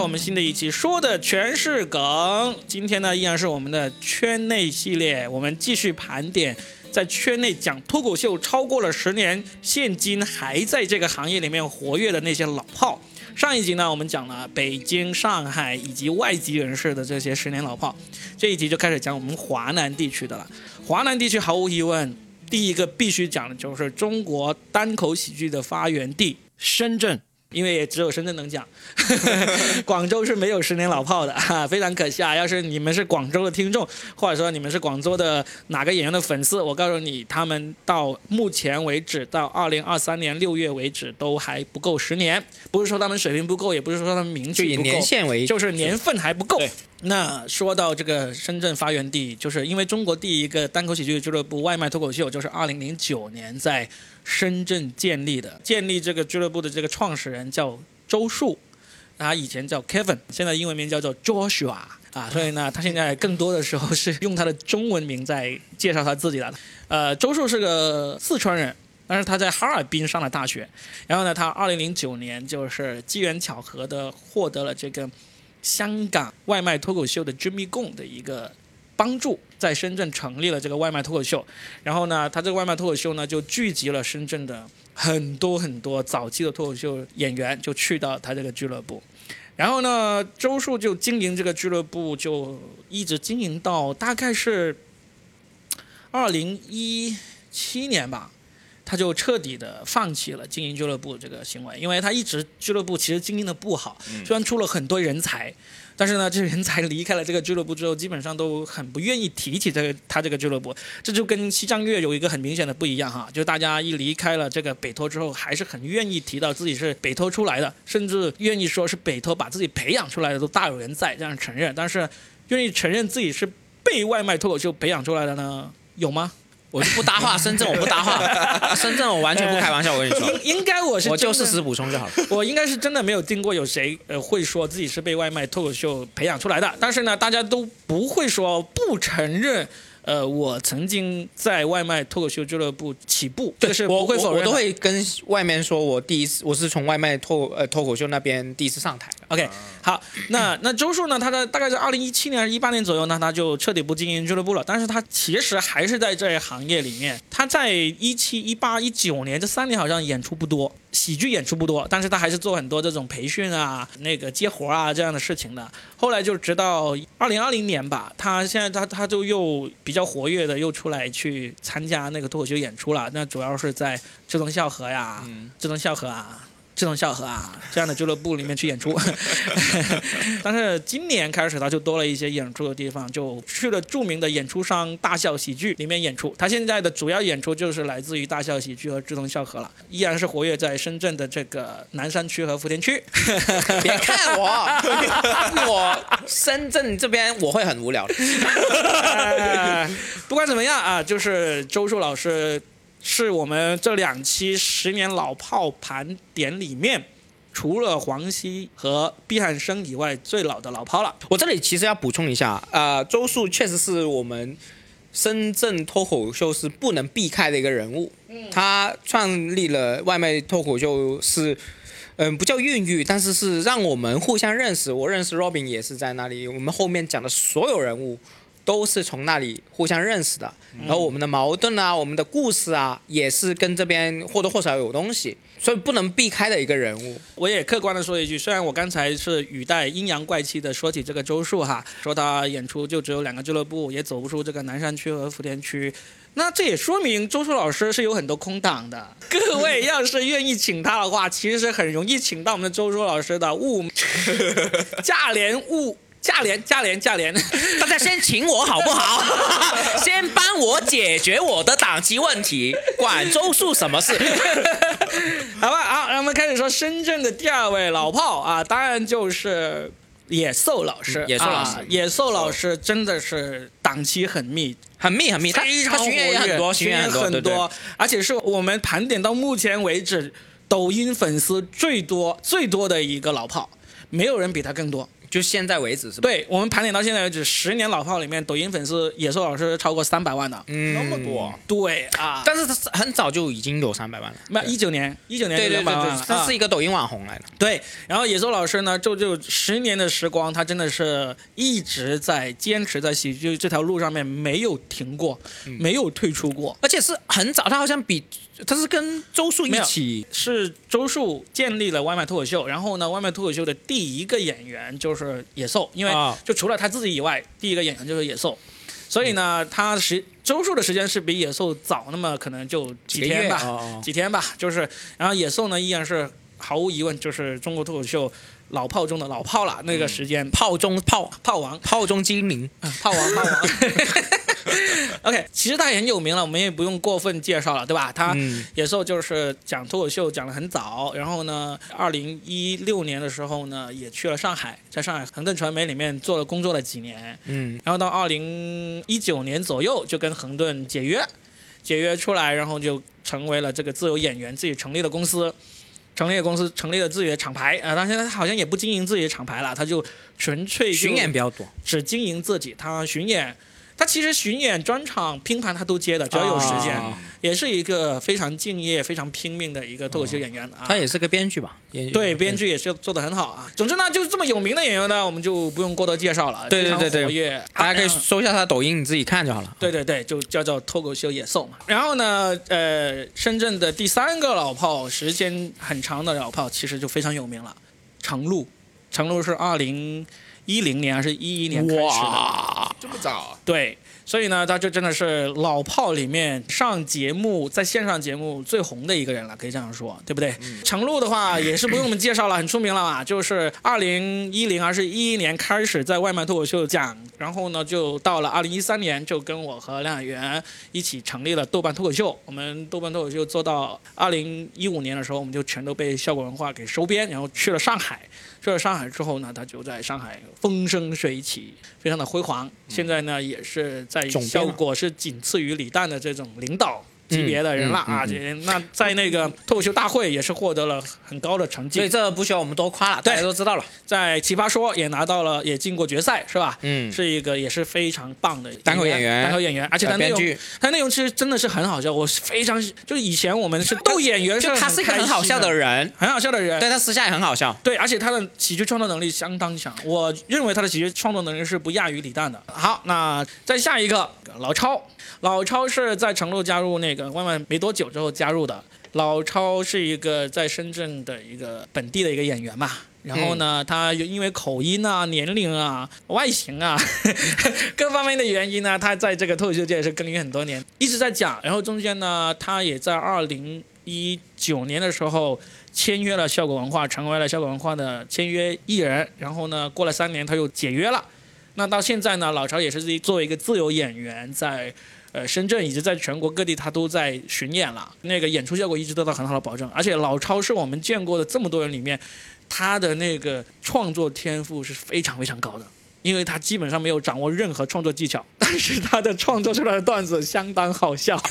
我们新的一期，说的全是梗。今天呢，依然是我们的圈内系列，我们继续盘点在圈内讲脱口秀超过了十年，现今还在这个行业里面活跃的那些老炮。上一集呢，我们讲了北京、上海以及外籍人士的这些十年老炮，这一集就开始讲我们华南地区的了。华南地区毫无疑问，第一个必须讲的就是中国单口喜剧的发源地深圳。因为也只有深圳能讲，广州是没有十年老炮的哈，非常可惜啊！要是你们是广州的听众，或者说你们是广州的哪个演员的粉丝，我告诉你，他们到目前为止，到二零二三年六月为止，都还不够十年。不是说他们水平不够，也不是说他们名气不够，年限为就是年份还不够。那说到这个深圳发源地，就是因为中国第一个单口喜剧俱乐部外卖脱口秀，就是二零零九年在深圳建立的。建立这个俱乐部的这个创始人叫周树，他以前叫 Kevin，现在英文名叫做 Joshua 啊，所以呢，他现在更多的时候是用他的中文名在介绍他自己的。呃，周树是个四川人，但是他在哈尔滨上了大学，然后呢，他二零零九年就是机缘巧合的获得了这个。香港外卖脱口秀的 Jimmy Gong 的一个帮助，在深圳成立了这个外卖脱口秀。然后呢，他这个外卖脱口秀呢，就聚集了深圳的很多很多早期的脱口秀演员，就去到他这个俱乐部。然后呢，周树就经营这个俱乐部，就一直经营到大概是二零一七年吧。他就彻底的放弃了经营俱乐部这个行为，因为他一直俱乐部其实经营的不好，虽然出了很多人才，但是呢，这人才离开了这个俱乐部之后，基本上都很不愿意提起这个他这个俱乐部，这就跟西藏乐有一个很明显的不一样哈，就大家一离开了这个北托之后，还是很愿意提到自己是北托出来的，甚至愿意说是北托把自己培养出来的都大有人在这样承认，但是愿意承认自己是被外卖脱口秀培养出来的呢，有吗？我就不搭话，深圳我不搭话，深圳我完全不开玩笑，我跟你说。应应该我是我就事实补充就好了。我应该是真的没有听过有谁呃会说自己是被外卖脱口秀培养出来的，但是呢，大家都不会说不承认。呃，我曾经在外卖脱口秀俱乐部起步，这是我会否认。我都会跟外面说，我第一次我是从外卖脱呃脱口秀那边第一次上台。OK，好，那那周树呢？他在大概在二零一七年还是一八年左右呢，他就彻底不经营俱乐部了。但是他其实还是在这行业里面。他在一七、一八、一九年这三年好像演出不多。喜剧演出不多，但是他还是做很多这种培训啊、那个接活啊这样的事情的。后来就直到二零二零年吧，他现在他他就又比较活跃的又出来去参加那个脱口秀演出了。那主要是在志同笑合呀，志同笑合啊。这种笑合啊，这样的俱乐部里面去演出，但是今年开始他就多了一些演出的地方，就去了著名的演出商大笑喜剧里面演出。他现在的主要演出就是来自于大笑喜剧和志同笑合了，依然是活跃在深圳的这个南山区和福田区。别看我，我深圳这边我会很无聊的。不管怎么样啊，就是周树老师。是我们这两期十年老炮盘点里面，除了黄西和毕汉生以外最老的老炮了。我这里其实要补充一下，呃，周树确实是我们深圳脱口秀是不能避开的一个人物。嗯，他创立了外卖脱口秀是，嗯，不叫孕育，但是是让我们互相认识。我认识 Robin 也是在那里。我们后面讲的所有人物。都是从那里互相认识的，然后我们的矛盾啊，我们的故事啊，也是跟这边或多或少有东西，所以不能避开的一个人物。我也客观的说一句，虽然我刚才是语带阴阳怪气的说起这个周树哈，说他演出就只有两个俱乐部，也走不出这个南山区和福田区，那这也说明周树老师是有很多空档的。各位要是愿意请他的话，其实是很容易请到我们的周树老师的物价廉物。价廉价廉价廉，大家先请我好不好？先帮我解决我的档期问题，管周树什么事？好吧，好，让我们开始说深圳的第二位老炮啊，当然就是野兽老师。野兽老师，野兽老师真的是档期很密，很密很密，他他巡演也很多，巡演很多，而且是我们盘点到目前为止抖音粉丝最多最多的一个老炮。没有人比他更多，就现在为止是吧？，对我们盘点到现在为止，十年老炮里面，抖音粉丝野兽老师超过三百万的。嗯，那么多，对啊，但是他是很早就已经有三百万了。没一九年，一九年就对对对两百万了对，他是啊一个抖音网红来的。对。然后野兽老师呢，就就十年的时光，他真的是一直在坚持在喜剧这条路上面没有停过，嗯没有退出过。而且是很早，他好像比他是跟周树一起，是周树建立了外卖脱口秀，然后呢，外卖脱口秀的第一个演员就是野兽，因为啊就除了他自己以外，第一个演员就是野兽，所以呢，他时周树的时间是比野兽早那么可能就几天吧，哦几天吧，就是，然后野兽呢依然是毫无疑问就是中国脱口秀老炮中的老炮了，那个时间炮中炮，炮王，炮中精灵。炮王，炮王。OK，其实他也很有名了，我们也不用过分介绍了，对吧？他嗯野兽就是讲脱口秀讲的很早，然后呢，二零一六年的时候呢，也去了上海，在上海恒顿传媒里面做了工作了几年，嗯，然后到二零一九年左右就跟恒顿解约，解约出来，然后就成为了这个自由演员，自己成立了公司。成立了公司，成立了自己的厂牌啊！但现在他好像也不经营自己的厂牌了，他就纯粹就巡演比较多，只经营自己。他巡演，他其实巡演、专场、拼盘他都接的，只要有时间，啊也是一个非常敬业、非常拼命的一个脱口秀演员啊。他也是个编剧吧？也对编。剧也是做的很好啊。总之呢，就是这么有名的演员呢，我们就不用过多介绍了。对对对对大家可以啊搜一下他的抖音，你自己看就好了。对对对，就叫做脱口秀野兽嘛。然后呢，呃，深圳的第三个老炮，时间很长的老炮，其实就非常有名了，程璐。程璐是二零一零年还是一一年开始的？哇，这么早，对，所以呢，他就真的是老炮里面上节目，在线上节目最红的一个人了，可以这样说，对不对？程璐的话也是不用我们介绍了，很出名了嘛，就是二零一零还是一一年开始在外卖脱口秀讲，然后呢，就到了二零一三年，就跟我和梁海源一起成立了豆瓣脱口秀。我们豆瓣脱口秀做到二零一五年的时候，我们就全都被效果文化给收编，然后去了上海。去了上海之后呢，他就在上海风生水起，非常的辉煌。现在呢，也是在效果是仅次于李诞的这种领导级别的人了啊。这那在那个脱口秀大会也是获得了很高的成绩，所以这不需要我们多夸了，大家都知道了。在奇葩说也拿到了，也进过决赛，是吧？嗯，是一个也是非常棒的单口演员单口演员，而且他内容编剧，他内容其实真的是很好笑，我是非常就是以前我们是逗演员，就他是一个很好笑的人，人，很好笑的人，对他私下也很好笑。对，而且他的喜剧创作能力相当强，我认为他的喜剧创作能力是不亚于李诞的。好，那再下一个老超，老超是在成都加入那个外卖没多久之后加入的。老超是一个在深圳的一个本地的一个演员嘛，然后呢，他因为口音啊、年龄啊、外形啊 各方面的原因呢，他在这个脱口秀界也是耕耘很多年，一直在讲。然后中间呢，他也在二零一九年的时候签约了效果文化，成为了效果文化的签约艺人。然后呢，过了三年他又解约了。那到现在呢，老超也是自己作为一个自由演员，在呃深圳以及在全国各地他都在巡演了，那个演出效果一直得到很好的保证。而且老超是我们见过的这么多人里面，他的那个创作天赋是非常非常高的。因为他基本上没有掌握任何创作技巧，但是他的创作出来的段子相当好笑。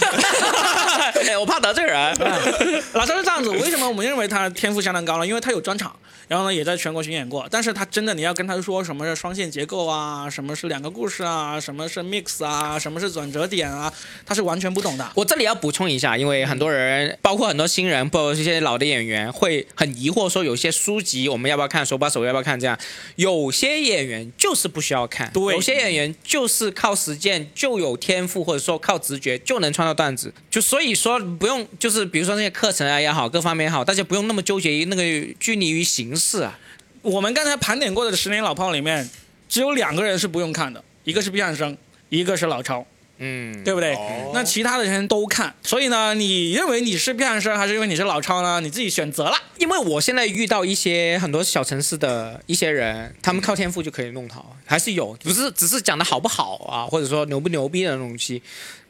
哎我怕得罪人。老师是这样子，为什么我们认为他天赋相当高呢？因为他有专场，然后呢也在全国巡演过。但是他真的你要跟他说什么是双线结构啊，什么是两个故事啊，什么是 mix 啊，什么是转折点啊，他是完全不懂的。我这里要补充一下，因为很多人，包括很多新人，包括一些老的演员，会很疑惑说，有些书籍我们要不要看，手把手要不要看？这样，有些演员就是不需要看，对有些演员就是靠实践就有天赋，或者说靠直觉就能创造段子。就所以说不用，就是比如说那些课程啊也好，各方面也好，大家不用那么纠结于那个拘泥于形式啊。我们刚才盘点过的十年老炮里面，只有两个人是不用看的，一个是毕汉生，一个是老超。嗯，对不对？哦那其他的人都看，所以呢，你认为你是毕汉生还是因为你是老超呢？你自己选择了。因为我现在遇到一些很多小城市的一些人，他们靠天赋就可以弄好，还是有，不是只是讲的好不好啊，或者说牛不牛逼的东西。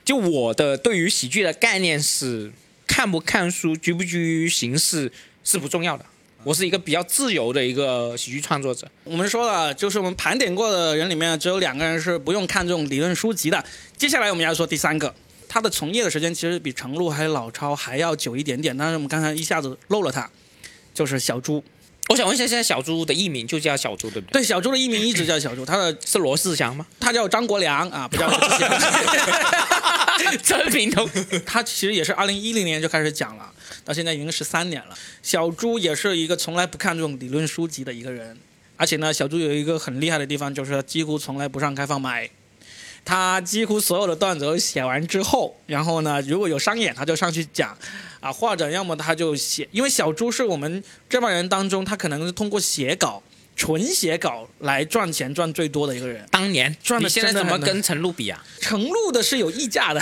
就我的对于喜剧的概念是，看不看书、拘不拘于形式是不重要的。我是一个比较自由的一个喜剧创作者。我们说了，就是我们盘点过的人里面，只有两个人是不用看这种理论书籍的。接下来我们要说第三个，他的从业的时间其实比程璐还有老超还要久一点点，但是我们刚才一下子漏了他，就是小猪。我想问一下，现在小猪的艺名就叫小猪，对不对？对，小猪的艺名一直叫小猪，他的是罗志祥吗？他叫张国良啊，不叫罗志祥。真名头，他其实也是二零一零年就开始讲了，到现在已经十三年了。小猪也是一个从来不看这种理论书籍的一个人，而且呢，小猪有一个很厉害的地方，就是他几乎从来不上开放麦。他几乎所有的段子都写完之后，然后呢，如果有商演，他就上去讲，啊，或者要么他就写，因为小猪是我们这帮人当中，他可能是通过写稿、纯写稿来赚钱赚最多的一个人。当年赚的你现在怎么跟陈露比啊？陈露的是有溢价的。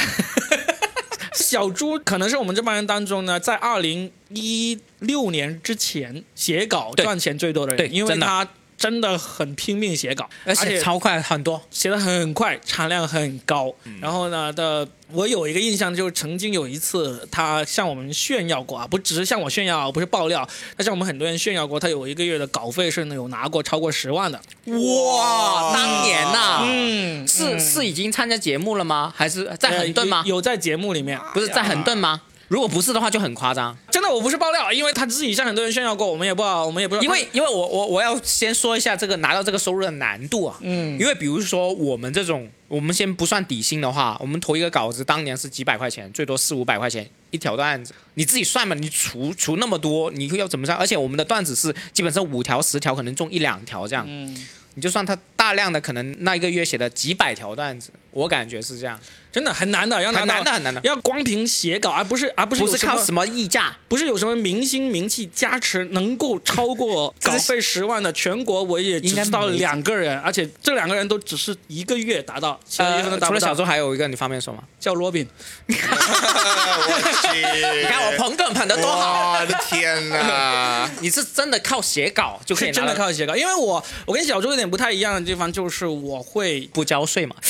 小猪可能是我们这帮人当中呢，在二零一六年之前写稿赚钱最多的人，因为他真的很拼命写稿，而且超快很多。写的很快，产量很高。嗯然后呢的，我有一个印象，就是曾经有一次他向我们炫耀过啊，不只是向我炫耀，不是爆料，他向我们很多人炫耀过，他有一个月的稿费是有拿过超过十万的。哇，当年呐、嗯，是是已经参加节目了吗？还是在横顿吗呃？有有在节目里面，不是在横顿吗？如果不是的话，就很夸张。真的我不是爆料，因为他自己向很多人炫耀过，我们也不好，我们也不知道。因为因为我我我要先说一下这个拿到这个收入的难度啊，嗯。因为比如说我们这种，我们先不算底薪的话，我们投一个稿子，当年是几百块钱，最多四五百块钱一条段子，你自己算嘛，你除除那么多，你要怎么算？而且我们的段子是基本上五条十条，可能中一两条这样，嗯，你就算他大量的可能那一个月写的几百条段子，我感觉是这样，真的很难的，要拿很到难的很难的，要光凭写稿，而不是而不是不是靠什么溢价。不是有什么明星名气加持，能够超过稿费十万的，全国我也只知道两个人，而且这两个人都只是一个月达到，其他月份都呃，达不到。除了小周，还有一个你方便说吗？叫罗宾，我去！你看我捧哏捧的多好，我的天哪！你是真的靠写稿就可以真的靠写稿，因为我我跟小周有点不太一样的地方，就是我会不交税嘛？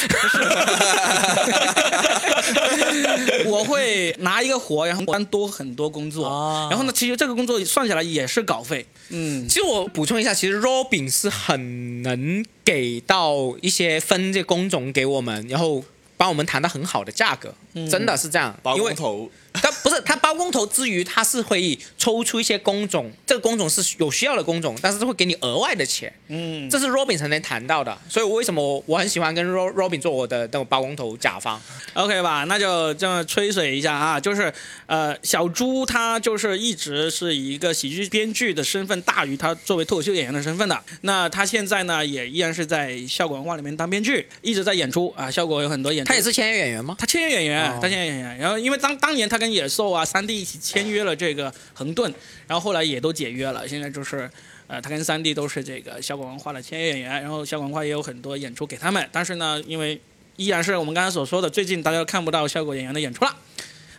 我会拿一个活，然后单多很多工作，哦然后呢，其实这个工作算下来也是稿费，嗯，其实我补充一下，其实 Robin 是很能给到一些分这工种给我们，然后帮我们谈到很好的价格，真的是这样。包因为工头，他不是他包工头之余，他是会抽出一些工种，这个工种是有需要的工种，但是会给你额外的钱，嗯，这是 Robin 才能谈到的。所以我为什么我我很喜欢跟 Ro- Robin 做我的那种包工头甲方。OK 吧，那就这么吹水一下啊，就是呃，小猪他就是一直是以一个喜剧编剧的身份大于他作为脱口秀演员的身份的。那他现在呢，也依然是在效果文化里面当编剧，一直在演出啊。效果有很多演出，他也是签约演员吗？他签约演员，哦他签约演员。然后因为当当年他跟野兽啊、三 D 一起签约了这个横盾，然后后来也都解约了。现在就是，呃，他跟三 D 都是这个效果文化的签约演员，然后效果文化也有很多演出给他们。但是呢，因为依然是我们刚才所说的，最近大家都看不到效果演员的演出了。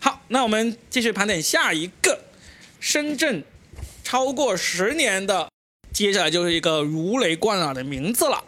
好，那我们继续盘点下一个深圳超过十年的，接下来就是一个如雷贯耳的名字了，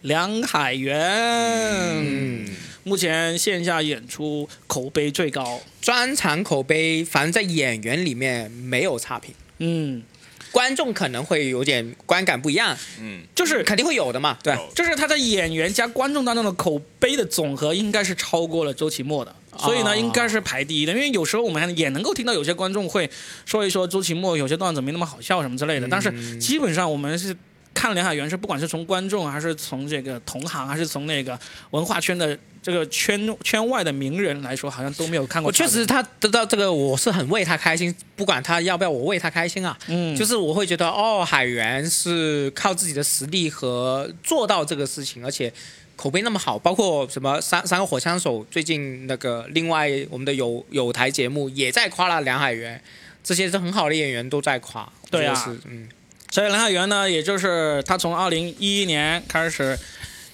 梁海源。目前线下演出口碑最高。专场口碑，反正在演员里面没有差评。嗯，观众可能会有点观感不一样，嗯，就是肯定会有的嘛，对。就是他在演员加观众当中的口碑的总和，应该是超过了周奇墨的，所以呢，哦应该是排第一的。因为有时候我们还也能够听到有些观众会说一说周奇墨有些段子没那么好笑什么之类的，但是基本上我们是。看梁海源是不管是从观众还是从这个同行还是从那个文化圈的这个圈圈外的名人来说，好像都没有看过。我确实，他得到这个，我是很为他开心，不管他要不要我为他开心啊。嗯，就是我会觉得，哦，海源是靠自己的实力和做到这个事情，而且口碑那么好，包括什么三三个火枪手，最近那个另外我们的有有台节目也在夸了梁海源，这些是很好的演员都在夸。对是嗯，所以梁海源呢，也就是他从二零一一年开始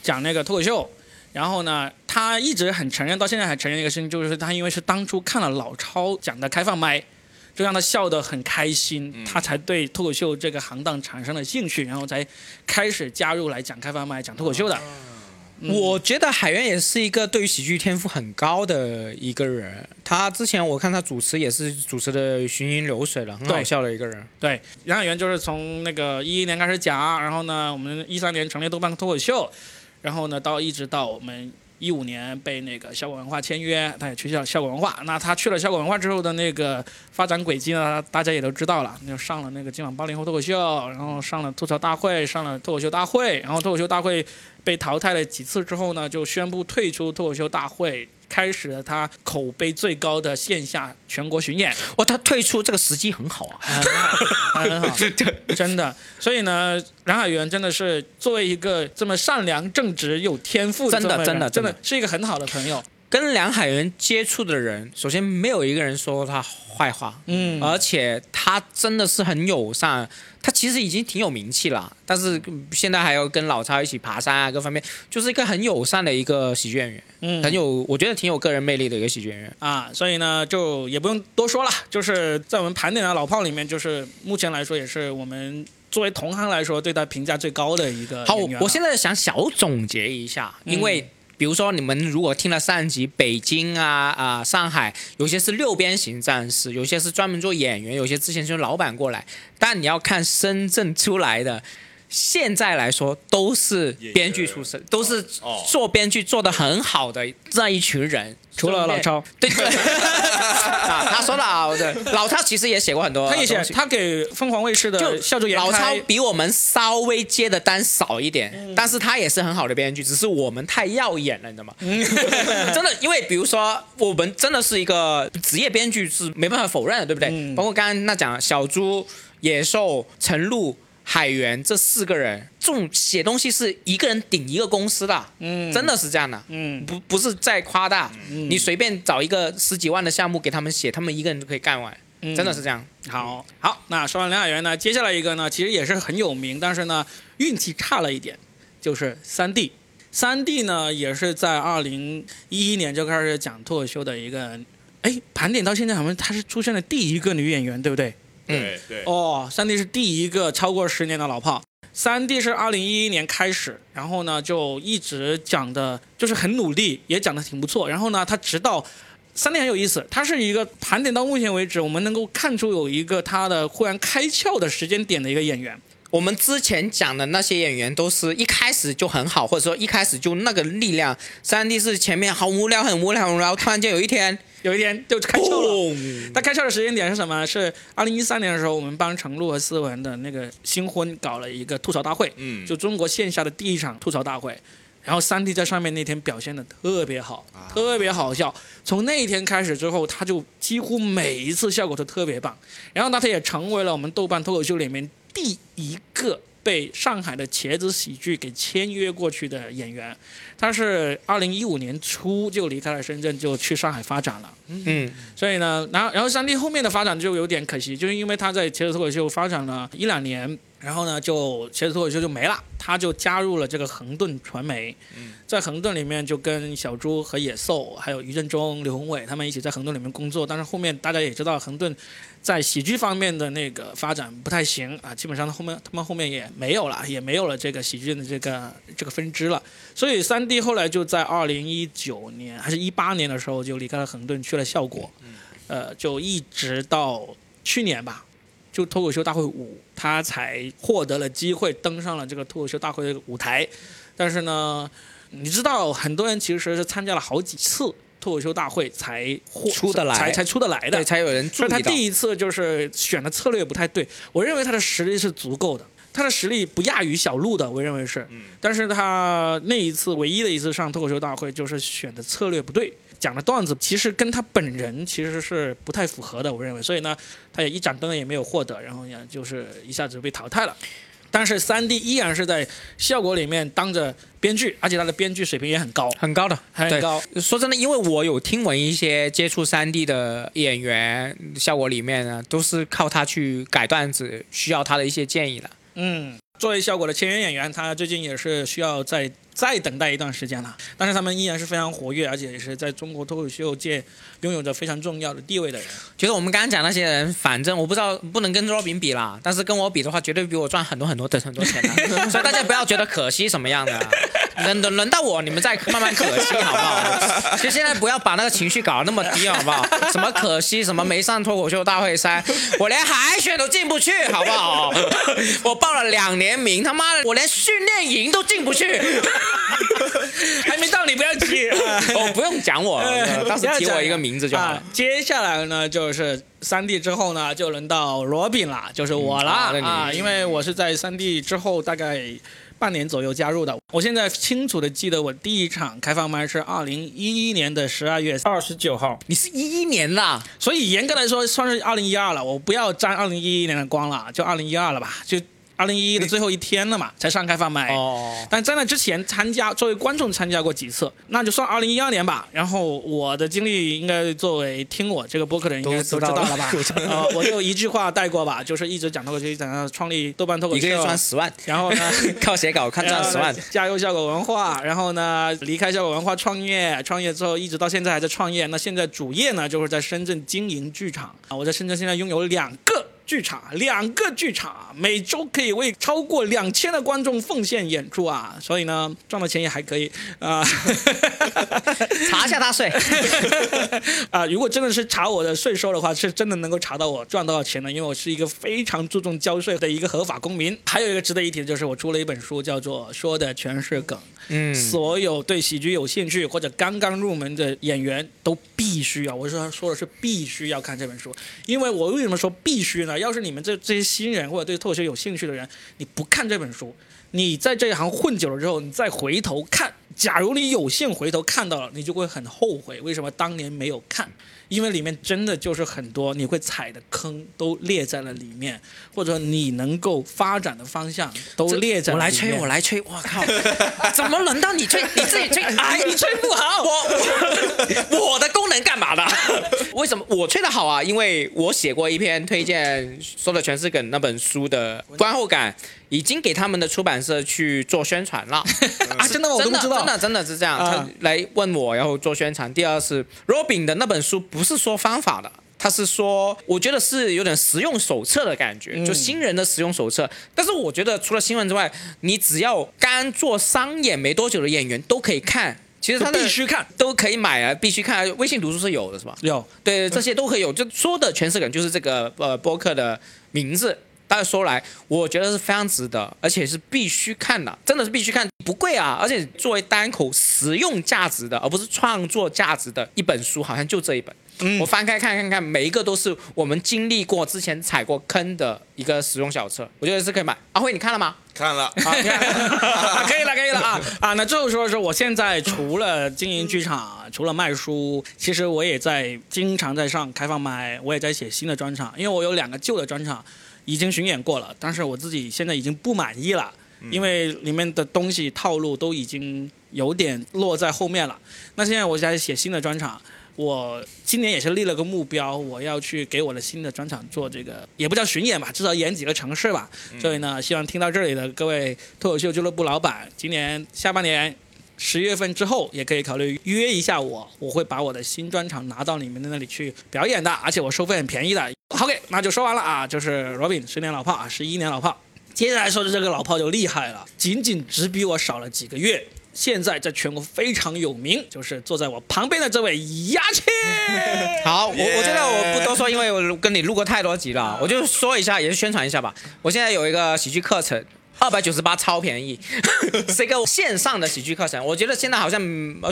讲那个脱口秀，然后呢，他一直很承认，到现在还承认一个事情，就是他因为是当初看了老超讲的开放麦，就让他笑得很开心，他才对脱口秀这个行当产生了兴趣，然后才开始加入来讲开放麦、讲脱口秀的。嗯我觉得海源也是一个对于喜剧天赋很高的一个人。他之前我看他主持也是主持的行云流水了，很好笑的一个人。对，杨海源就是从那个一一年开始讲，然后呢，我们一三年成立豆瓣脱口秀，然后呢，到一直到我们一五年被那个效果文化签约，他也去效效果文化。那他去了效果文化之后的那个发展轨迹呢，大家也都知道了，就上了那个今晚八零后脱口秀，然后上了吐槽大会，上了脱口秀大会，然后脱口秀大会被淘汰了几次之后呢，就宣布退出脱口秀大会。开始了他口碑最高的线下全国巡演，哇，他退出这个时机很好啊，很好，真的。所以呢，梁海源真的是作为一个这么善良、正直、有天赋的，真的真的真的是一个很好的朋友。跟梁海源接触的人，首先没有一个人说他坏话，嗯，而且他真的是很友善。他其实已经挺有名气了，但是现在还要跟老超一起爬山啊，各方面就是一个很友善的一个喜剧演员，嗯，很有，我觉得挺有个人魅力的一个喜剧演员啊。所以呢，就也不用多说了，就是在我们盘点的老炮里面，就是目前来说也是我们作为同行来说对他评价最高的一个。好，我现在想小总结一下，因为。比如说，你们如果听了上集，北京啊啊，上海，有些是六边形战士，有些是专门做演员，有些之前就是老板过来。但你要看深圳出来的，现在来说都是编剧出身，都是做编剧做的很好的这一群人。除了老超，对 对，啊，他说的啊，对，老超其实也写过很多，他也写，他给凤凰卫视的笑逐颜开，老超比我们稍微接的单少一点，但是他也是很好的编剧，只是我们太耀眼了，你知道吗？真的，因为比如说我们真的是一个职业编剧，是没办法否认的，对不对？包括刚刚那讲小猪、野兽、陈露。海源这四个人，这种写东西是一个人顶一个公司的，嗯，真的是这样的，嗯，不不是在夸大，你随便找一个十几万的项目给他们写，他们一个人就可以干完，真的是这样。好，好，那说完梁雅媛呢，接下来一个呢，其实也是很有名，但是呢运气差了一点，就是三 D，三 D 呢也是在二零一一年就开始讲脱口秀的一个，哎，盘点到现在好像她是出现了第一个女演员，对不对？对对。哦，三弟是第一个超过十年的老炮。三 D 是二零一一年开始，然后呢就一直讲的，就是很努力，也讲的挺不错。然后呢，他直到三 D 很有意思，他是一个盘点到目前为止，我们能够看出有一个他的忽然开窍的时间点的一个演员。我们之前讲的那些演员都是一开始就很好，或者说一开始就那个力量。三 D 是前面好无聊，很无聊，然后突然间有一天。有一天就开窍了。他开窍的时间点是什么？是二零一三年的时候，我们帮程璐和思文的那个新婚搞了一个吐槽大会，嗯，就中国线下的第一场吐槽大会。然后三弟在上面那天表现的特别好，特别好笑。从那一天开始之后，他就几乎每一次效果都特别棒。然后呢，他也成为了我们豆瓣脱口秀里面第一个。被上海的茄子喜剧给签约过去的演员，他是二零一五年初就离开了深圳，就去上海发展了。嗯，所以呢，然后然后三弟后面的发展就有点可惜，就是因为他在茄子脱口秀发展了一两年，然后呢就茄子脱口秀就没了，他就加入了这个恒顿传媒。在恒顿里面就跟小猪和野兽，还有于振中、刘宏伟他们一起在恒顿里面工作，但是后面大家也知道恒顿。在喜剧方面的那个发展不太行啊，基本上后面他们后面也没有了，也没有了这个喜剧的这个这个分支了。所以三弟后来就在二零一九年还是一八年的时候就离开了恒顿，去了效果，呃，就一直到去年吧，就脱口秀大会五，他才获得了机会登上了这个脱口秀大会的舞台。但是呢，你知道很多人其实是参加了好几次。脱口秀大会才出得来，才才出得来的，对，才有人注意他第一次就是选的策略不太对，我认为他的实力是足够的，他的实力不亚于小鹿的，我认为是。嗯。但是他那一次唯一的一次上脱口秀大会，就是选的策略不对，讲的段子其实跟他本人其实是不太符合的，我认为。所以呢，他也一盏灯也没有获得，然后呢，就是一下子被淘汰了。但是三 D 依然是在效果里面当着编剧，而且他的编剧水平也很高，很高的，很高。说真的，因为我有听闻一些接触三 D 的演员，效果里面呢都是靠他去改段子，需要他的一些建议的。嗯，作为效果的签约演员，他最近也是需要在。再等待一段时间了，但是他们依然是非常活跃，而且也是在中国脱口秀界拥有着非常重要的地位的人。觉得我们刚刚讲那些人，反正我不知道不能跟罗宾比啦，但是跟我比的话，绝对比我赚很多很多的很多钱的。所以大家不要觉得可惜什么样的，轮轮轮到我，你们再慢慢可惜好不好？其实现在不要把那个情绪搞得那么低好不好？什么可惜，什么没上脱口秀大会赛，我连海选都进不去好不好？我报了两年名，他妈的我连训练营都进不去。还没到你不要急。哦，不用讲我，呃当时提我一个名字就好啊了。接下来呢，就是三 D 之后呢，就轮到罗宾了，就是我了、啊，因为我是在三 D 之后大概半年左右加入的。我现在清楚的记得我第一场开放麦是二零一一年的十二月二十九号，你是一一年啦，所以严格来说算是二零一二了。我不要沾二零一一年的光了，就二零一二了吧，就二零一一的最后一天了嘛，才上开放麦。哦，但在那之前参加作为观众参加过几次，那就算二零一二年吧。然后我的经历应该作为听我这个播客的人应该都知道了吧？呃，我就一句话带过吧，就是一直讲脱口秀，讲到创立豆瓣脱口秀，一个月赚十万，然后呢，靠写稿看赚十万。加入效果文化，然后呢离开效果文化创业，创业之后一直到现在还在创业。那现在主业呢就是在深圳经营剧场啊，我在深圳现在拥有两个。剧场两个剧场，每周可以为超过两千的观众奉献演出啊，所以呢，赚的钱也还可以啊。查一下他税，啊，如果真的是查我的税收的话，是真的能够查到我赚多少钱的，因为我是一个非常注重交税的一个合法公民。还有一个值得一提的就是，我出了一本书，叫做《说的全是梗》。嗯，所有对喜剧有兴趣或者刚刚入门的演员都必须要，我说说的是必须要看这本书，因为我为什么说必须呢？要是你们这这些新人或者对脱口秀有兴趣的人，你不看这本书，你在这一行混久了之后，你再回头看，假如你有幸回头看到了，你就会很后悔，为什么当年没有看？因为里面真的就是很多你会踩的坑都列在了里面，或者你能够发展的方向都列在了里面。我来吹，我来吹，我靠，怎么轮到你吹？你自己吹，哎，你吹不好，我我我的功能干嘛的？为什么我吹的好啊？因为我写过一篇推荐说的全是梗那本书的观后感，已经给他们的出版社去做宣传了。啊，真的吗我都不知道，真的真的是这样，来问我，然后做宣传。第二是 Robin 的那本书不是说方法的。他是说，我觉得是有点实用手册的感觉，嗯就新人的实用手册。但是我觉得除了新闻之外，你只要刚做商演没多久的演员都可以看。其实他必须看，都可以买啊，必须看啊。微信读书是有的，是吧？有对，这些都可以有。就说的全是梗，就是这个呃播客的名字。但是说来，我觉得是非常值得，而且是必须看的，真的是必须看，不贵啊！而且作为单口实用价值的，而不是创作价值的一本书，好像就这一本。嗯我翻开看看看，每一个都是我们经历过之前踩过坑的一个使用小册，我觉得是可以买。阿辉，你看了吗？看了，可以了，可以了啊啊！那最后说的是，我现在除了经营剧场，除了卖书，其实我也在经常在上开放麦，我也在写新的专场，因为我有两个旧的专场已经巡演过了，但是我自己现在已经不满意了，因为里面的东西套路都已经有点落在后面了。那现在我在写新的专场。我今年也是立了个目标，我要去给我的新的专场做这个，也不叫巡演吧，至少演几个城市吧。所以呢，希望听到这里的各位脱口秀俱乐部老板，今年下半年十月份之后，也可以考虑约一下我，我会把我的新专场拿到你们的那里去表演的，而且我收费很便宜的。OK，那就说完了啊，就是 Robin 十年老炮啊，十一年老炮。接下来说的这个老炮就厉害了，仅仅只比我少了几个月。现在在全国非常有名，就是坐在我旁边的这位牙签。好，我我觉得我不多说，因为我跟你录过太多集了，我就说一下，也是宣传一下吧。我现在有一个喜剧课程。二百九十八超便宜，是一个线上的喜剧课程。我觉得现在好像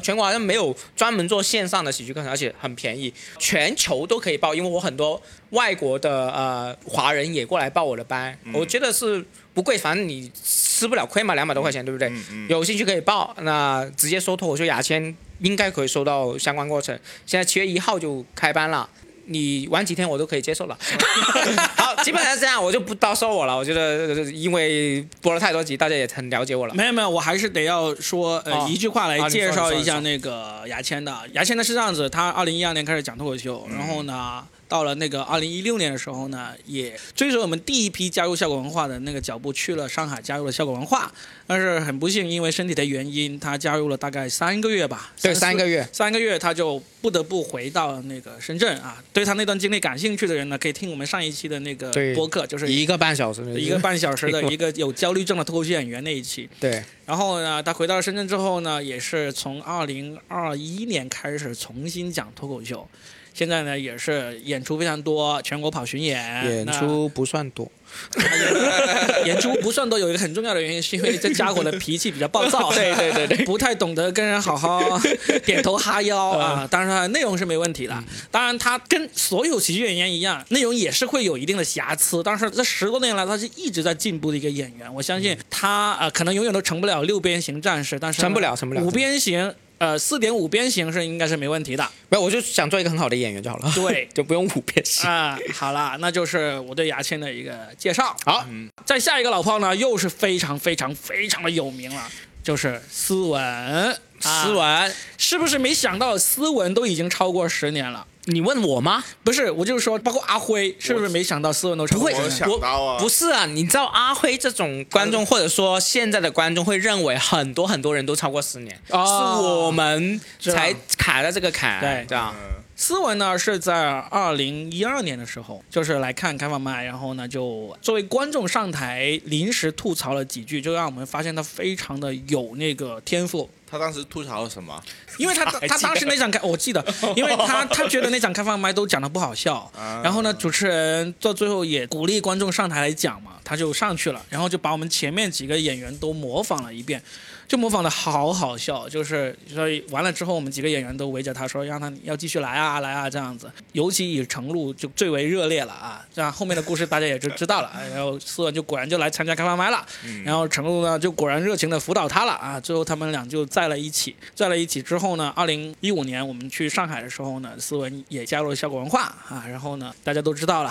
全国好像没有专门做线上的喜剧课程，而且很便宜，全球都可以报。因为我很多外国的呃华人也过来报我的班，我觉得是不贵，反正你吃不了亏嘛，两百多块钱，对不对？嗯嗯有兴趣可以报，那直接搜脱口秀牙签，应该可以收到相关过程。现在七月一号就开班了。你玩几天我都可以接受了。好，基本上是这样，我就不叨说我了。我觉得呃因为播了太多集，大家也很了解我了。没有没有，我还是得要说呃、哦一句话来介绍一下那个牙签的。牙签呢是这样子，他二零一二年开始讲脱口秀，然后呢。到了那个二零一六年的时候呢，也追随我们第一批加入效果文化的那个脚步，去了上海加入了效果文化。但是很不幸，因为身体的原因，他加入了大概三个月吧，对，三个月。三个月他就不得不回到那个深圳啊。对他那段经历感兴趣的人呢，可以听我们上一期的那个播客，就是一个半小时一个半小时的 一个有焦虑症的脱口秀演员那一期。对，然后呢，他回到深圳之后呢，也是从二零二一年开始重新讲脱口秀。现在呢也是演出非常多，全国跑巡演，演出不算多，那 演出不算多，有一个很重要的原因是因为这家伙的脾气比较暴躁，对对对对。不太懂得跟人好好点头哈腰啊。当然内容是没问题的，当然他跟所有喜剧演员一样，内容也是会有一定的瑕疵，但是这十多年来他是一直在进步的一个演员，我相信他呃可能永远都成不了六边形战士，但是成不了成不了。五边形。呃，四点五边形是应该是没问题的没有，我就想做一个很好的演员就好了，对 就不用五边形。啊、好了，那就是我对牙签的一个介绍。好，再下一个老炮呢，又是非常非常非常的有名了，就是斯文。啊斯文，是不是没想到斯文都已经超过十年了？你问我吗？不是，我就是说，包括阿辉，是不是没想到斯文都超过我十年？想到啊，不是啊，你知道阿辉这种观众，或者说现在的观众会认为很多很多人都超过十年，哦是我们才卡在这个坎，对这样。嗯斯文呢是在二零一二年的时候，就是来看开放麦，然后呢就作为观众上台临时吐槽了几句，就让我们发现他非常的有那个天赋。他当时吐槽了什么？因为他 他当时那场开，我记得，因为他他觉得那场开放麦都讲的不好笑，啊。然后呢，主持人到最后也鼓励观众上台来讲嘛，他就上去了，然后就把我们前面几个演员都模仿了一遍，就模仿的好好笑，就是所以完了之后，我们几个演员都围着他说，让他要继续来啊来啊这样子，尤其以程璐就最为热烈了啊，这样后面的故事大家也就知道了，然后思文就果然就来参加开放麦了，然后程璐呢就果然热情的辅导他了啊，最后他们俩就在了一起，在了一起之后呢，二零一五年我们去上海的时候呢，思文也加入了效果文化啊，然后呢大家都知道了。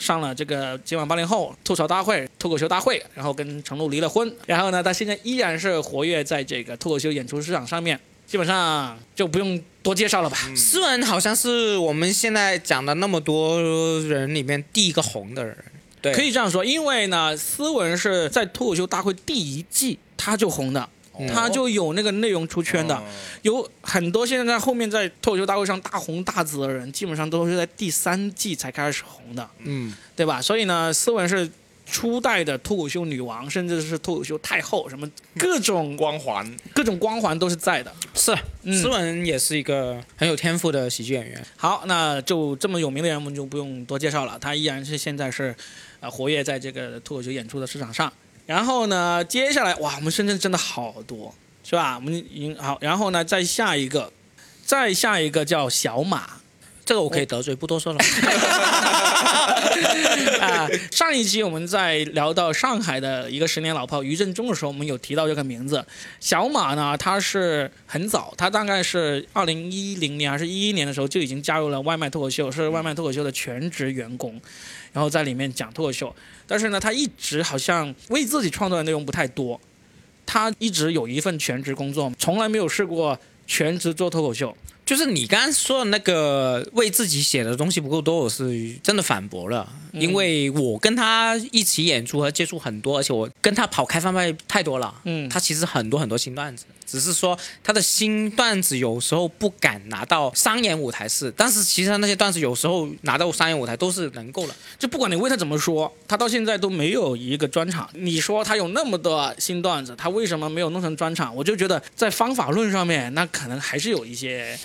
上了这个今晚八零后吐槽大会、脱口秀大会，然后跟程璐离了婚，然后呢，他现在依然是活跃在这个脱口秀演出市场上面，基本上就不用多介绍了吧。斯文好像是我们现在讲的那么多人里面第一个红的人，对，可以这样说，因为呢，思文是在脱口秀大会第一季他就红的，他就有那个内容出圈的。哦有很多现在在后面在脱口秀大会上大红大紫的人，基本上都是在第三季才开始红的，嗯，对吧？所以呢，斯文是初代的脱口秀女王，甚至是脱口秀太后，什么各种光环，各种光环都是在的。是嗯斯文也是一个很有天赋的喜剧演员。好，那就这么有名的人，我们就不用多介绍了。他依然是现在是，呃，活跃在这个脱口秀演出的市场上。然后呢，接下来哇，我们深圳真的好多，是吧？我们已经好，然后呢，再下一个，再下一个叫小马。这个我可以得罪，不多说了。啊，上一期我们在聊到上海的一个十年老炮于振中的时候，我们有提到这个名字。小马呢，他是很早，他大概是二零一零年还是一一年的时候就已经加入了外卖脱口秀，是外卖脱口秀的全职员工，然后在里面讲脱口秀。但是呢，他一直好像为自己创作的内容不太多，他一直有一份全职工作，从来没有试过全职做脱口秀。就是你刚刚说的那个为自己写的东西不够多，我是真的反驳了，嗯因为我跟他一起演出和接触很多，而且我跟他跑开放麦太多了。嗯他其实很多很多新段子，只是说他的新段子有时候不敢拿到商演舞台是，但是其实他那些段子有时候拿到商演舞台都是能够了。就不管你为他怎么说，他到现在都没有一个专场。你说他有那么多新段子，他为什么没有弄成专场？我就觉得在方法论上面，那可能还是有一些，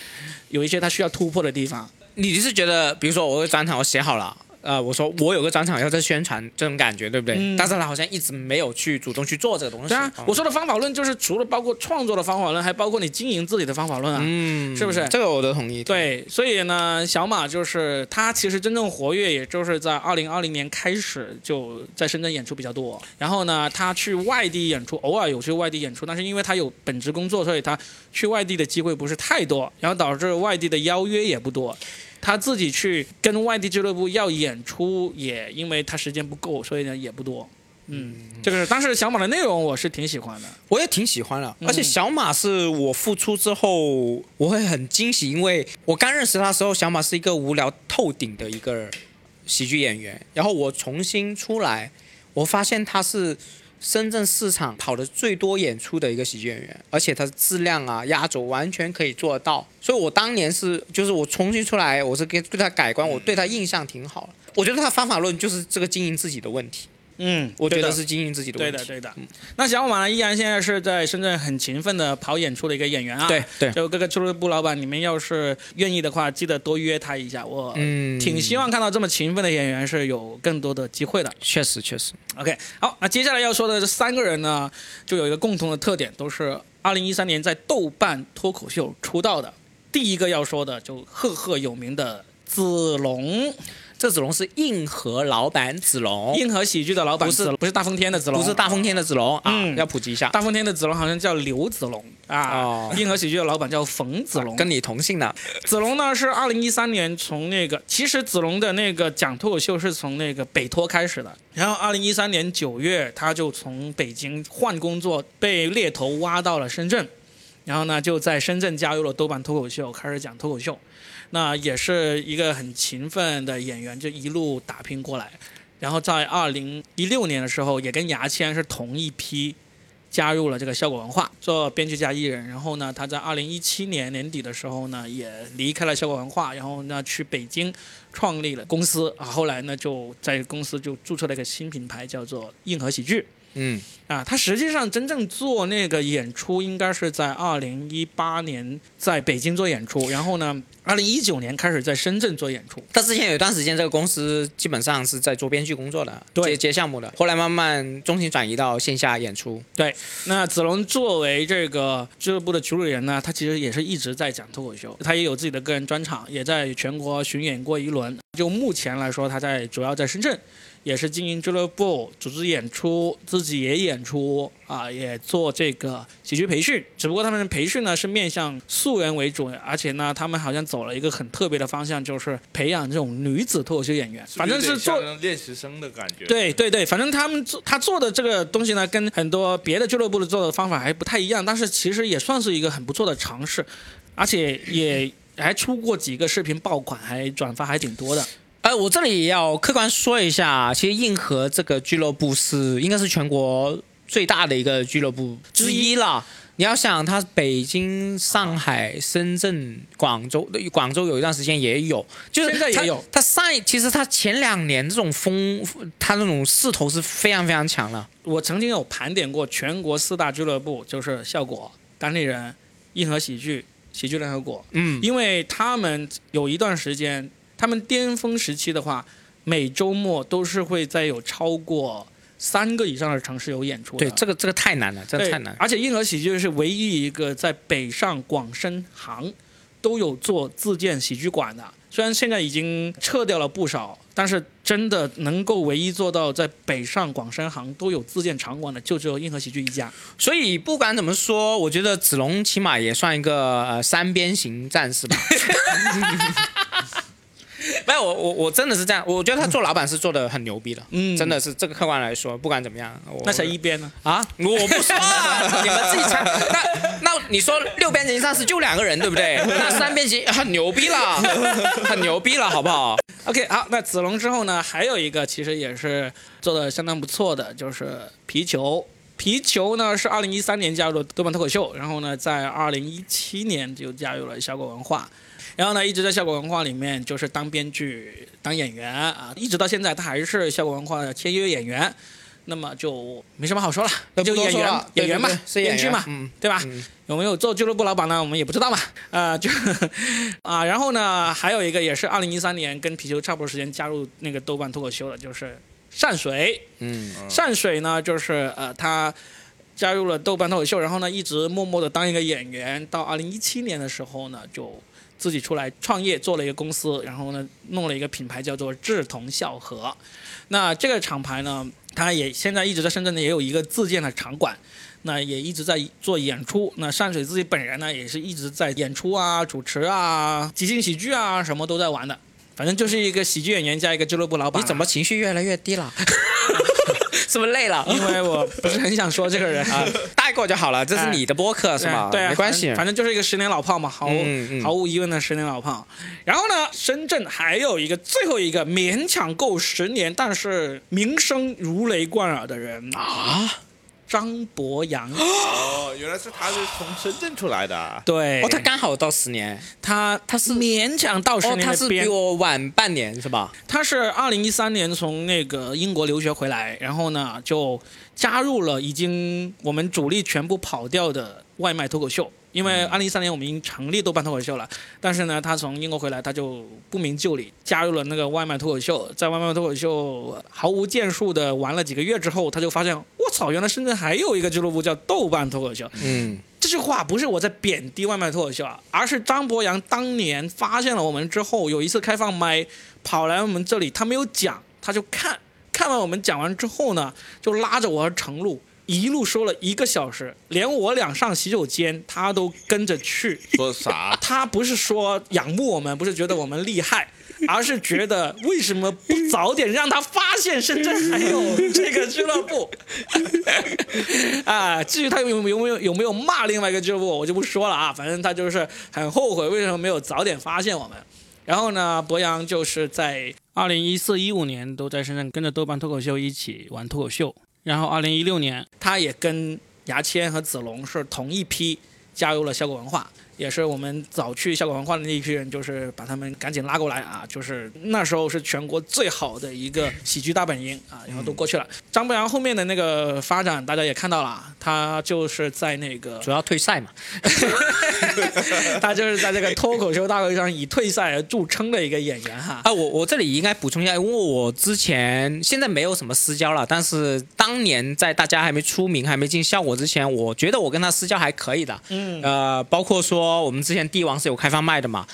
有一些他需要突破的地方。你是觉得，比如说我专场我写好了。呃，我说我有个专场要在宣传这种感觉，对不对？嗯但是他好像一直没有去主动去做这个东西。对啊，哦我说的方法论就是除了包括创作的方法论，还包括你经营自己的方法论啊。嗯，是不是这个我都同意。对，所以呢，小马就是他其实真正活跃，也就是在二零二零年开始就在深圳演出比较多。然后呢，他去外地演出，偶尔有去外地演出，但是因为他有本职工作，所以他去外地的机会不是太多，然后导致外地的邀约也不多。他自己去跟外地俱乐部要演出，也因为他时间不够，所以呢也不多。嗯，这个是当时小马的内容我是挺喜欢的。我也挺喜欢的，嗯而且小马是我复出之后，我会很惊喜，因为我刚认识他的时候，小马是一个无聊透顶的一个喜剧演员，然后我重新出来，我发现他是深圳市场跑的最多演出的一个喜剧演员，而且他的质量啊、压轴完全可以做得到，所以我当年是就是我重新出来，我是给对他改观，我对他印象挺好。我觉得他方法论就是这个经营自己的问题。嗯，我觉得是经营自己的对的，问题。对的。那小马呢，依然现在是在深圳很勤奋的跑演出的一个演员啊。对对就各个俱乐部老板，你们要是愿意的话，记得多约他一下。我嗯挺希望看到这么勤奋的演员是有更多的机会的。确实确实，OK，好，那接下来要说的这三个人呢，就有一个共同的特点，都是二零一三年在豆瓣脱口秀出道的。第一个要说的就赫赫有名的子龙，这子龙是硬核老板子龙，硬核喜剧的老板不是子龙。不是大风天的子龙，不是大风天的子龙啊，嗯。要普及一下。大风天的子龙好像叫刘子龙啊，哦。硬核喜剧的老板叫冯子龙。跟你同姓的，子龙呢是二零一三年从那个，其实子龙的那个讲脱口秀是从那个北托开始的，然后二零一三年九月他就从北京换工作，被猎头挖到了深圳，然后呢就在深圳加入了豆瓣脱口秀，开始讲脱口秀，那也是一个很勤奋的演员，就一路打拼过来，然后在二零一六年的时候也跟牙签是同一批。加入了这个效果文化做编剧加艺人，然后呢，他在二零一七年年底的时候呢，也离开了效果文化，然后呢去北京创立了公司啊，后来呢就在公司就注册了一个新品牌，叫做硬核喜剧。嗯，啊，他实际上真正做那个演出，应该是在二零一八年在北京做演出，然后呢，二零一九年开始在深圳做演出。他之前有一段时间，这个公司基本上是在做编剧工作的，对接接项目的，后来慢慢重心转移到线下演出。对，那子龙作为这个俱乐部的主理人呢，他其实也是一直在讲脱口秀，他也有自己的个人专场，也在全国巡演过一轮。就目前来说，他在主要在深圳，也是经营俱乐部、组织演出，自己也演出啊，也做这个喜剧培训。只不过他们的培训呢是面向素人为主，而且呢，他们好像走了一个很特别的方向，就是培养这种女子脱口秀演员，反正是做练习生的感觉。，对对对，反正他们做他做的这个东西呢，跟很多别的俱乐部的做的方法还不太一样，但是其实也算是一个很不错的尝试，而且也还出过几个视频爆款，还转发还挺多的。呃，我这里也要客观说一下，其实硬核这个俱乐部是应该是全国最大的一个俱乐部之一了。你要想，它北京、上海、深圳、广州，广州有一段时间也有，就是它现在也有。它上一其实它前两年这种风，它那种势头是非常非常强了。我曾经有盘点过全国四大俱乐部，就是效果、单立人、硬核喜剧、喜剧联合国，嗯，因为他们有一段时间，他们巅峰时期的话，每周末都是会在有超过三个以上的城市有演出的。对，这个这个太难了，这个太难。而且硬核喜剧是唯一一个在北上广深杭都有做自建喜剧馆的。虽然现在已经撤掉了不少，但是真的能够唯一做到在北上广深杭都有自建场馆的，就只有硬核喜剧一家。所以不管怎么说，我觉得子龙起码也算一个呃三边形战士吧。没有，我我我真的是这样，我觉得他做老板是做的很牛逼的，嗯真的是这个客观来说，不管怎么样，我那谁一边呢？啊？我不说啊，你们自己猜。那那你说六边形战士就两个人，对不对？那三边形很牛逼了，很牛逼了，好不好？OK，好，那子龙之后呢，还有一个其实也是做的相当不错的，就是皮球。皮球呢是二零一三年加入了豆瓣脱口秀，然后呢在二零一七年就加入了效果文化，然后呢一直在效果文化里面就是当编剧、当演员啊，一直到现在他还是效果文化的签约演员。那么就没什么好说了，那就演员演员嘛是演编剧嘛，嗯对吧？嗯有没有做俱乐部老板呢？我们也不知道嘛。啊、就 啊，然后呢，还有一个也是二零一三年跟皮球差不多时间加入那个豆瓣脱口秀的，就是善水。嗯，善水呢，就是呃，他加入了豆瓣脱口秀，然后呢，一直默默的当一个演员，到二零一七年的时候呢，就自己出来创业，做了一个公司，然后呢，弄了一个品牌叫做志同笑合。那这个厂牌呢，它也现在一直在深圳呢，也有一个自建的场馆。那也一直在做演出。那山水自己本人呢，也是一直在演出啊、主持啊、即兴喜剧啊，什么都在玩的。反正就是一个喜剧演员加一个俱乐部老板。你怎么？情绪越来越低了？是不是累了？因为我不是很想说这个人啊，带过就好了，这是你的播客是吧？对啊，没关系反正。就是一个十年老炮嘛，毫无、毫无疑问的十年老炮。然后呢，深圳还有一个最后一个勉强够十年，但是名声如雷贯耳的人啊，张博洋。哦，原来是他是从深圳出来的啊。对，哦，他刚好到十年，他他是勉强到十哦，他是比我晚半年是吧？他是二零一三年从那个英国留学回来，然后呢就加入了已经我们主力全部跑掉的外卖脱口秀。因为二零一三年我们已经成立豆瓣脱口秀了，但是呢，他从英国回来，他就不明就里加入了那个外卖脱口秀，在外卖脱口秀毫无建树的玩了几个月之后，他就发现，我操，原来深圳还有一个俱乐部叫豆瓣脱口秀。嗯，这句话不是我在贬低外卖脱口秀啊，而是张博洋当年发现了我们之后，有一次开放麦跑来我们这里，他没有讲，他就看，看完我们讲完之后呢，就拉着我和程璐一路说了一个小时，连我俩上洗手间他都跟着去。说啥？他不是说仰慕我们，不是觉得我们厉害，而是觉得为什么不早点让他发现深圳还有这个俱乐部？啊，至于他有有没有有没有骂另外一个俱乐部，我就不说了啊，反正他就是很后悔为什么没有早点发现我们。然后呢，博洋就是在二零一四一五年都在深圳跟着豆瓣脱口秀一起玩脱口秀，然后二零一六年他也跟牙签和子龙是同一批加入了效果文化，也是我们早去效果文化的那一批人，就是把他们赶紧拉过来啊，就是那时候是全国最好的一个喜剧大本营啊，然后都过去了。张博洋后面的那个发展大家也看到了，他就是在那个主要退赛嘛。他就是在这个脱口秀大会上以退赛而著称的一个演员哈。啊，我我这里应该补充一下，因为我之前现在没有什么私交了，但是当年在大家还没出名、还没进效果之前，我觉得我跟他私交还可以的。嗯呃，包括说我们之前帝王是有开放卖的嘛，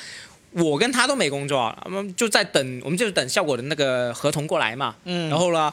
我跟他都没工作，我们就在等，我们就是等效果的那个合同过来嘛。嗯，然后呢，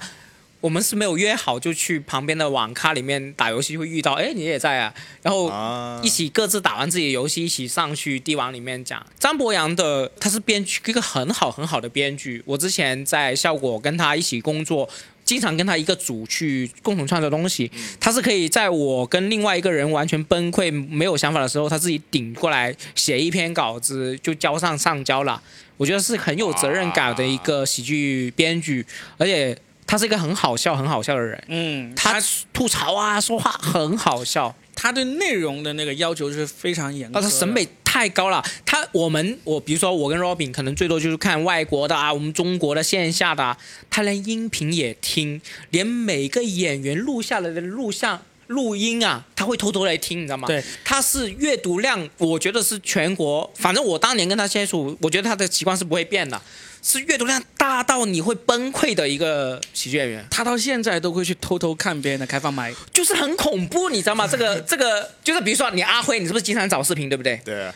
我们是没有约好，就去旁边的网咖里面打游戏会遇到，哎，你也在啊，然后啊一起各自打完自己的游戏，一起上去帝王里面讲。张博洋的他是编剧，一个很好很好的编剧。我之前在效果跟他一起工作，经常跟他一个组去共同创作东西。他是可以在我跟另外一个人完全崩溃没有想法的时候，他自己顶过来写一篇稿子就交上上交了。我觉得是很有责任感的一个喜剧编剧，而且他是一个很好笑、很好笑的人。嗯，他吐槽啊，说话很好笑。他对内容的那个要求是非常严格。他审美太高了。他我们我比如说我跟 Robin 可能最多就是看外国的啊，我们中国的线下的、啊，他连音频也听，连每个演员录下来的录像。录音啊，他会偷偷来听，你知道吗？对，他是阅读量，我觉得是全国，反正我当年跟他接触，我觉得他的习惯是不会变的，是阅读量大到你会崩溃的一个喜剧演员。他到现在都会去偷偷看别人的开放麦。就是很恐怖，你知道吗？这个 这个就是比如说你阿辉，你是不是经常找视频，对不对？对，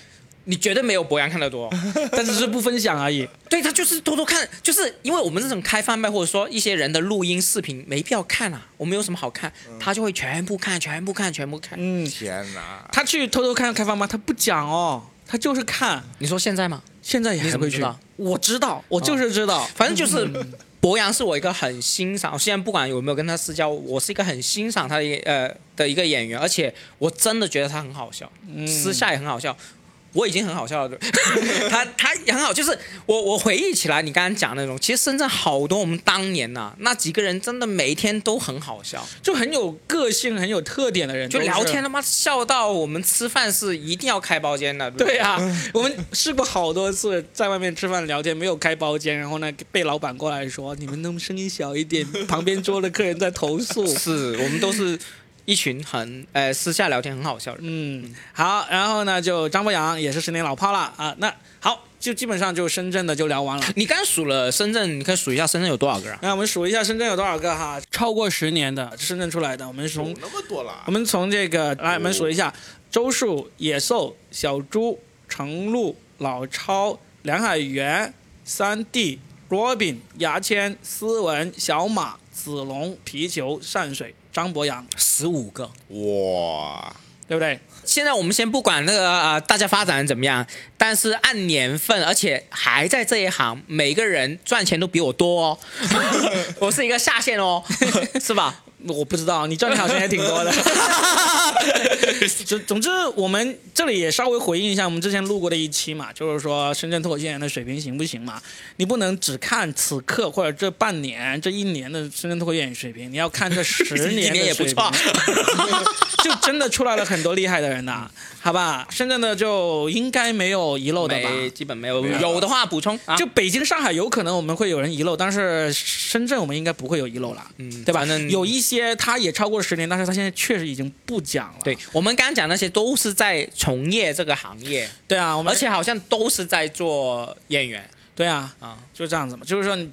你绝对没有博洋看得多。但是是不分享而已。对他就是偷偷看，就是因为我们这种开放麦或者说一些人的录音视频没必要看啊，我们有什么好看，他就会全部看，全部看，全部看。嗯，天哪！他去偷偷看开放麦，他不讲哦，他就是看。你说现在吗？现在也还会去？我知道，我就是知道。反正就是博洋是我一个很欣赏，现在不管有没有跟他私交，我是一个很欣赏他的呃的一个演员，而且我真的觉得他很好笑，私下也很好笑。我已经很好笑了，对 他他也很好，就是我我回忆起来，你刚刚讲那种，其实深圳好多我们当年呐、那几个人真的每一天都很好笑，就很有个性、很有特点的人，就聊天他妈笑到我们吃饭是一定要开包间的，对啊，我们试过好多次在外面吃饭聊天，没有开包间，然后呢被老板过来说你们能不能声音小一点，旁边桌的客人在投诉。是我们都是一群很呃私下聊天很好笑的人。嗯，好，然后呢就张博洋也是十年老炮了啊。那好，就基本上就深圳的就聊完了。你刚刚数了深圳，你可以数一下深圳有多少个啊？那我们数一下深圳有多少个哈？超过十年的深圳出来的，我们有从那么多了我，们从这个来，我们数一下：周树、野兽、小猪、程璐、老超、梁海源、三弟、Robin、牙签、思文、小马、子龙、皮球、善水、张博洋，十五个。哇！对不对？现在我们先不管那个呃大家发展得怎么样，但是按年份，而且还在这一行，每个人赚钱都比我多哦。我是一个下线哦，是吧？我不知道，你赚的好像也挺多的。总总之，我们这里也稍微回应一下我们之前录过的一期嘛，就是说深圳脱口秀演员的水平行不行嘛？你不能只看此刻或者这半年、这一年的深圳脱口秀演员水平，你要看这十 年的水平。就真的出来了很多厉害的人呐，好吧？深圳的就应该没有遗漏的吧？没，基本没有，有有的话补充啊。就北京、上海有可能我们会有人遗漏，但是深圳我们应该不会有遗漏了，嗯，对吧？有一些他也超过十年，但是他现在确实已经不讲了。对我们刚刚讲那些都是在从业这个行业，对啊，我们而且好像都是在做演员对啊，啊。就这样子嘛，就是说你。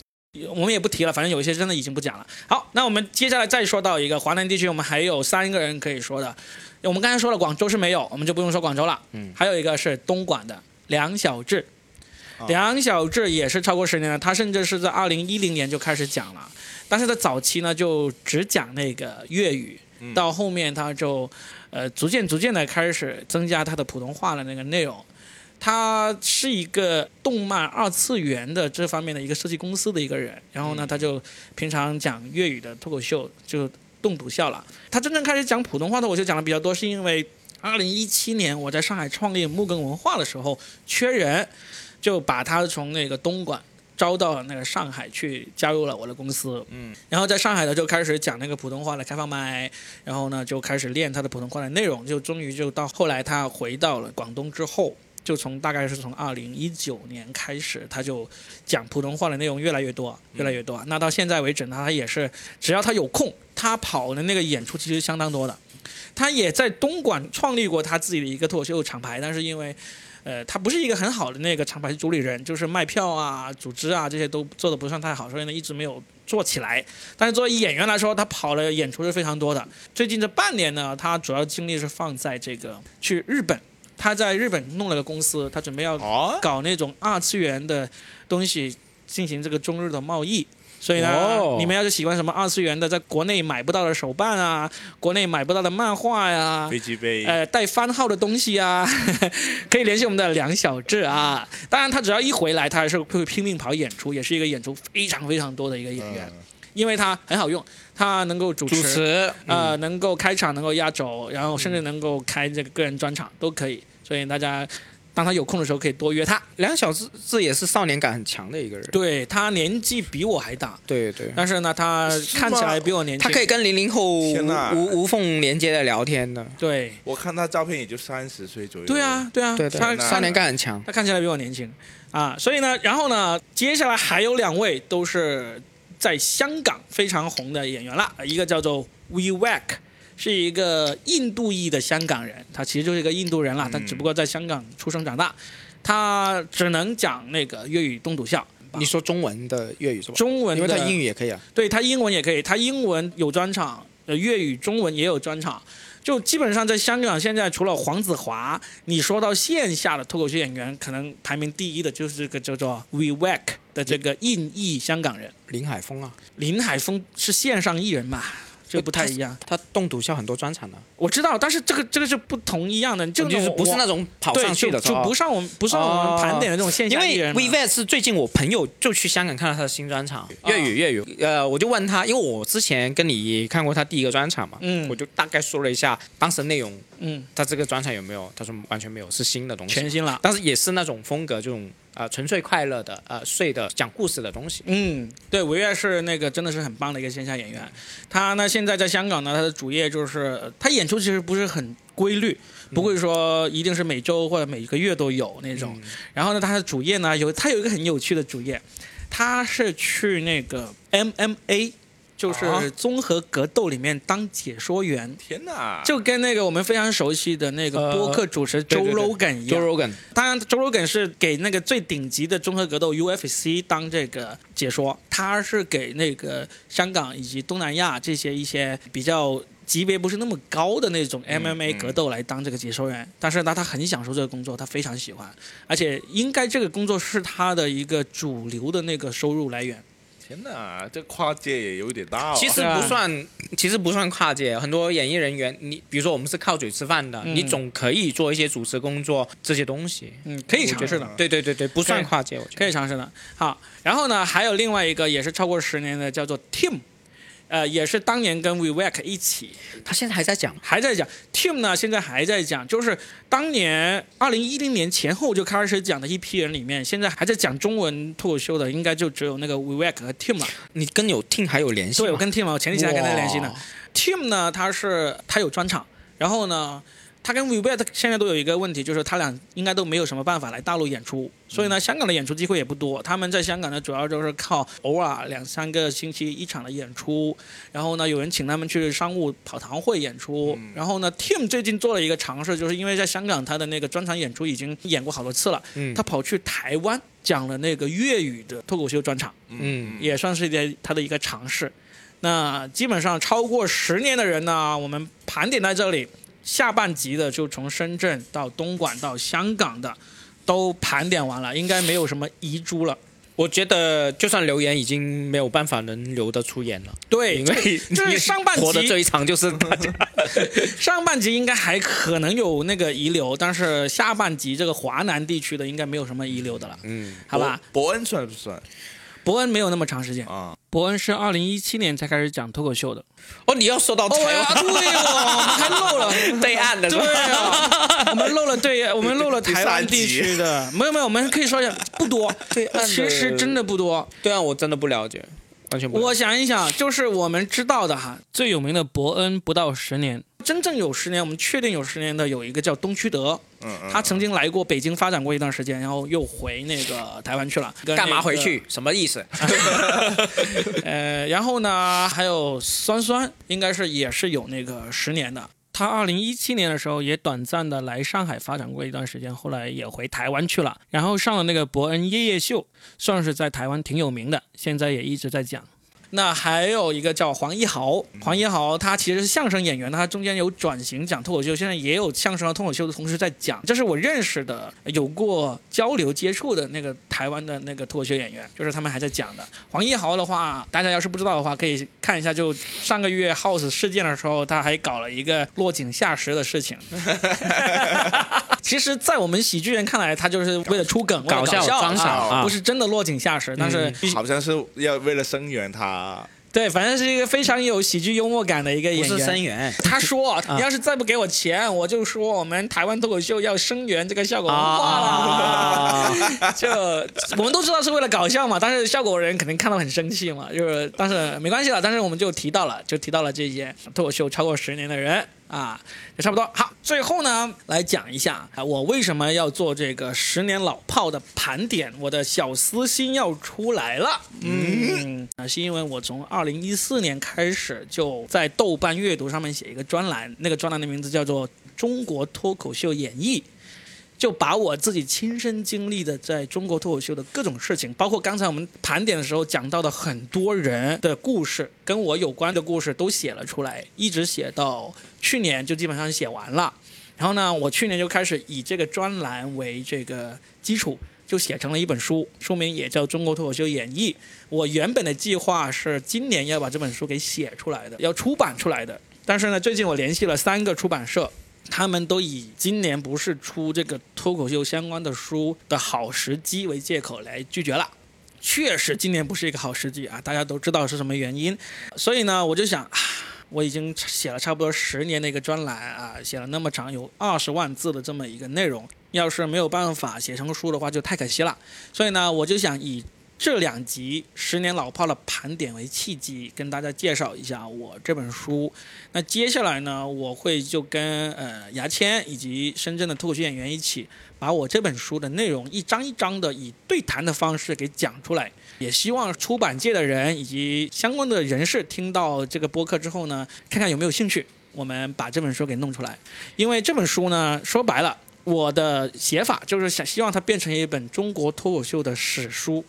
我们也不提了，反正有一些真的已经不讲了。好，那我们接下来再说到一个华南地区，我们还有三个人可以说的。我们刚才说了广州是没有，我们就不用说广州了。嗯还有一个是东莞的梁小志，啊梁小志也是超过十年了，他甚至是在二零一零年就开始讲了，但是在早期呢就只讲那个粤语，嗯到后面他就呃逐渐逐渐的开始增加他的普通话的那个内容。他是一个动漫二次元的这方面的一个设计公司的一个人，然后呢，他就平常讲粤语的脱口秀，就动笃笑了。他真正开始讲普通话脱口秀讲的比较多，是因为二零一七年我在上海创立木根文化的时候缺人，就把他从那个东莞招到了那个上海去，加入了我的公司。嗯，然后在上海呢就开始讲那个普通话的开放麦，然后呢就开始练他的普通话的内容，就终于就到后来他回到了广东之后。就从大概是从二零一九年开始，他就讲普通话的内容越来越多，越来越多。那到现在为止呢，他也是只要他有空，他跑的那个演出其实相当多的。他也在东莞创立过他自己的一个脱口秀厂牌，但是因为，呃，他不是一个很好的那个厂牌主理人，就是卖票啊、组织啊这些都做的不算太好，所以呢一直没有做起来。但是作为演员来说，他跑了演出是非常多的。最近这半年呢，他主要精力是放在这个去日本，他在日本弄了个公司，他准备要，搞那种二次元的东西，进行这个中日的贸易。所以呢，哦。你们要是喜欢什么二次元的，在国内买不到的手办啊，国内买不到的漫画呀、飞机杯，呃，带番号的东西啊，可以联系我们的梁小志啊。当然，他只要一回来，他还是会拼命跑演出，也是一个演出非常非常多的一个演员，嗯。因为他很好用，他能够主持，主持呃，能够开场，能够压轴，然后甚至能够开这个个人专场都可以。所以大家当他有空的时候，可以多约他。梁小志这也是少年感很强的一个人。对他年纪比我还大，对对，但是呢，他看起来比我年轻。他可以跟零零后无无缝连接的聊天的。对我看他照片也就三十岁左右。对啊，，对啊，对对，他少年感很强。他看起来比我年轻啊，所以呢，然后呢，接下来还有两位都是在香港非常红的演员了，一个叫做 We Wack，是一个印度裔的香港人，他其实就是一个印度人啦，他只不过在香港出生长大，他只能讲那个粤语东土笑。你说中文的粤语是吧？中文的，因为他英语也可以啊。对他英文也可以，他英文有专场，呃，粤语、中文也有专场。就基本上在香港，现在除了黄子华，你说到线下的脱口秀演员，可能排名第一的就是这个叫做 We Wack 的这个印裔香港人。林海峰啊，林海峰是线上艺人嘛，这不太一样。他动笃笑很多专场的，我知道，但是这个这个是不同一样的，这个就是不是那种种跑上去的，就就不上我们不上我们盘点的这种现象因为下艺人嘛。v v 是最近我朋友就去香港看了他的新专场，粤语粤语，呃，我就问他，因为我之前跟你看过他第一个专场嘛，嗯我就大概说了一下当时内容，嗯，他这个专场有没有？他说完全没有，是新的东西，全新了。但是也是那种风格，这种呃纯粹快乐的呃睡的讲故事的东西。嗯，对，维月是那个真的是很棒的一个线下演员。他呢现在在香港呢，他的主业就是呃他演出其实不是很规律，不会说一定是每周或者每个月都有那种。然后呢，他的主业呢有他有一个很有趣的主业，他是去那个 MMA。就是啊综合格斗里面当解说员，天哪！就跟那个我们非常熟悉的那个呃播客主持周对对对 Rogan 一样。Joe Rogan，当然，周 Rogan 是给那个最顶级的综合格斗 UFC 当这个解说，他是给那个香港以及东南亚这些一些比较级别不是那么高的那种嗯 MMA 格斗来当这个解说员。但是呢，他很享受这个工作，他非常喜欢，而且应该这个工作是他的一个主流的那个收入来源。天哪，这跨界也有点大哦。其实不算，其实不算跨界。很多演艺人员，你比如说我们是靠嘴吃饭的，嗯你总可以做一些主持工作这些东西。嗯，可以尝试的。对对对对，不算跨界，我觉得。可以尝试的。好，然后呢，还有另外一个也是超过十年的，叫做 Tim。呃，也是当年跟 Vivek 一起他现在还在讲，还在讲，Tim 呢现在还在讲，就是当年二零一零年前后就开始讲的一批人里面，现在还在讲中文脱口秀的，应该就只有那个 Vivek 和 Tim 了。你跟有 Tim 还有联系？对，我跟 Tim 我前几天还跟他联系呢哇。Tim 呢，他是他有专场，然后呢，他跟 Vivet 现在都有一个问题，就是他俩应该都没有什么办法来大陆演出，所以呢，香港的演出机会也不多。他们在香港呢，主要就是靠偶尔两三个星期一场的演出，然后呢，有人请他们去商务跑堂会演出。然后呢，Tim 最近做了一个尝试，就是因为在香港他的那个专场演出已经演过好多次了，嗯他跑去台湾讲了那个粤语的脱口秀专场。嗯，也算是一个他的一个尝试。那基本上超过十年的人呢，我们盘点在这里，下半集的就从深圳到东莞到香港的，都盘点完了，应该没有什么遗珠了。我觉得就算留言已经没有办法能留得出言了，对因，为就是上半集活的最长就是大家。上半集应该还可能有那个遗留，但是下半集这个华南地区的应该没有什么遗留的了，嗯，好吧？伯伯恩算不算伯恩没有那么长时间，啊？伯恩是二零一七年才开始讲脱口秀的。哦，你要说到哦台呀，湾对哦，我们还漏了。对岸的？对啊，我们漏了对，我们漏了台湾地区的，没有没有，我们可以说一下，不多，对其实真的不多。对啊，我真的不了解，完全不。我想一想，就是我们知道的哈，最有名的伯恩不到十年，真正有十年，我们确定有十年的有一个叫东区德，嗯嗯，他曾经来过北京发展过一段时间，然后又回那个台湾去了。那个干嘛回？去？什么意思？呃，然后呢，还有酸酸，应该是也是有那个十年的。他二零一七年的时候也短暂的来上海发展过一段时间，后来也回台湾去了，然后上了那个伯恩夜夜秀，算是在台湾挺有名的，现在也一直在讲。那还有一个叫黄一豪，黄一豪他其实是相声演员，他中间有转型讲脱口秀，现在也有相声和脱口秀的同时在讲。这是我认识的有过交流接触的那个台湾的那个脱口秀演员，就是他们还在讲的。黄一豪的话，大家要是不知道的话，可以看一下，就上个月 House 事件的时候，他还搞了一个落井下石的事情。其实，在我们喜剧人看来，他就是为了出梗、搞笑笑装傻啊不是真的落井下石。但是好像是要为了声援他，对，反正是一个非常有喜剧幽默感的一个不是演员。声援他说：“你要是再不给我钱，我就说我们台湾脱口秀要声援这个效果文化了。啊！就我们都知道是为了搞笑嘛，但是效果人肯定看到很生气嘛，就是但是没关系了，但是我们就提到了，就提到了这些脱口秀超过十年的人啊，也差不多。好，最后呢，来讲一下啊，我为什么要做这个十年老炮的盘点，我的小私心要出来了。嗯，啊，是因为我从二零一四年开始就在豆瓣阅读上面写一个专栏，那个专栏的名字叫做《中国脱口秀演绎》。就把我自己亲身经历的在中国脱口秀的各种事情，包括刚才我们盘点的时候讲到的很多人的故事，跟我有关的故事都写了出来，一直写到去年就基本上写完了。然后呢，我去年就开始以这个专栏为这个基础，就写成了一本书，书名也叫《中国脱口秀演绎》。我原本的计划是今年要把这本书给写出来的，要出版出来的。但是呢，最近我联系了三个出版社，他们都以今年不是出这个脱口秀相关的书的好时机为借口来拒绝了。确实，今年不是一个好时机啊，大家都知道是什么原因。所以呢，我就想，啊我已经写了差不多十年的一个专栏啊，写了那么长，有二十万字的这么一个内容，要是没有办法写成书的话，就太可惜了。所以呢，我就想以这两集十年老炮的盘点为契机，跟大家介绍一下我这本书。那接下来呢，我会就跟呃牙签以及深圳的脱口秀演员一起，把我这本书的内容一章一章的以对谈的方式给讲出来。也希望出版界的人以及相关的人士听到这个播客之后呢，看看有没有兴趣，我们把这本书给弄出来。因为这本书呢，说白了，我的写法就是想希望它变成一本中国脱口秀的史书。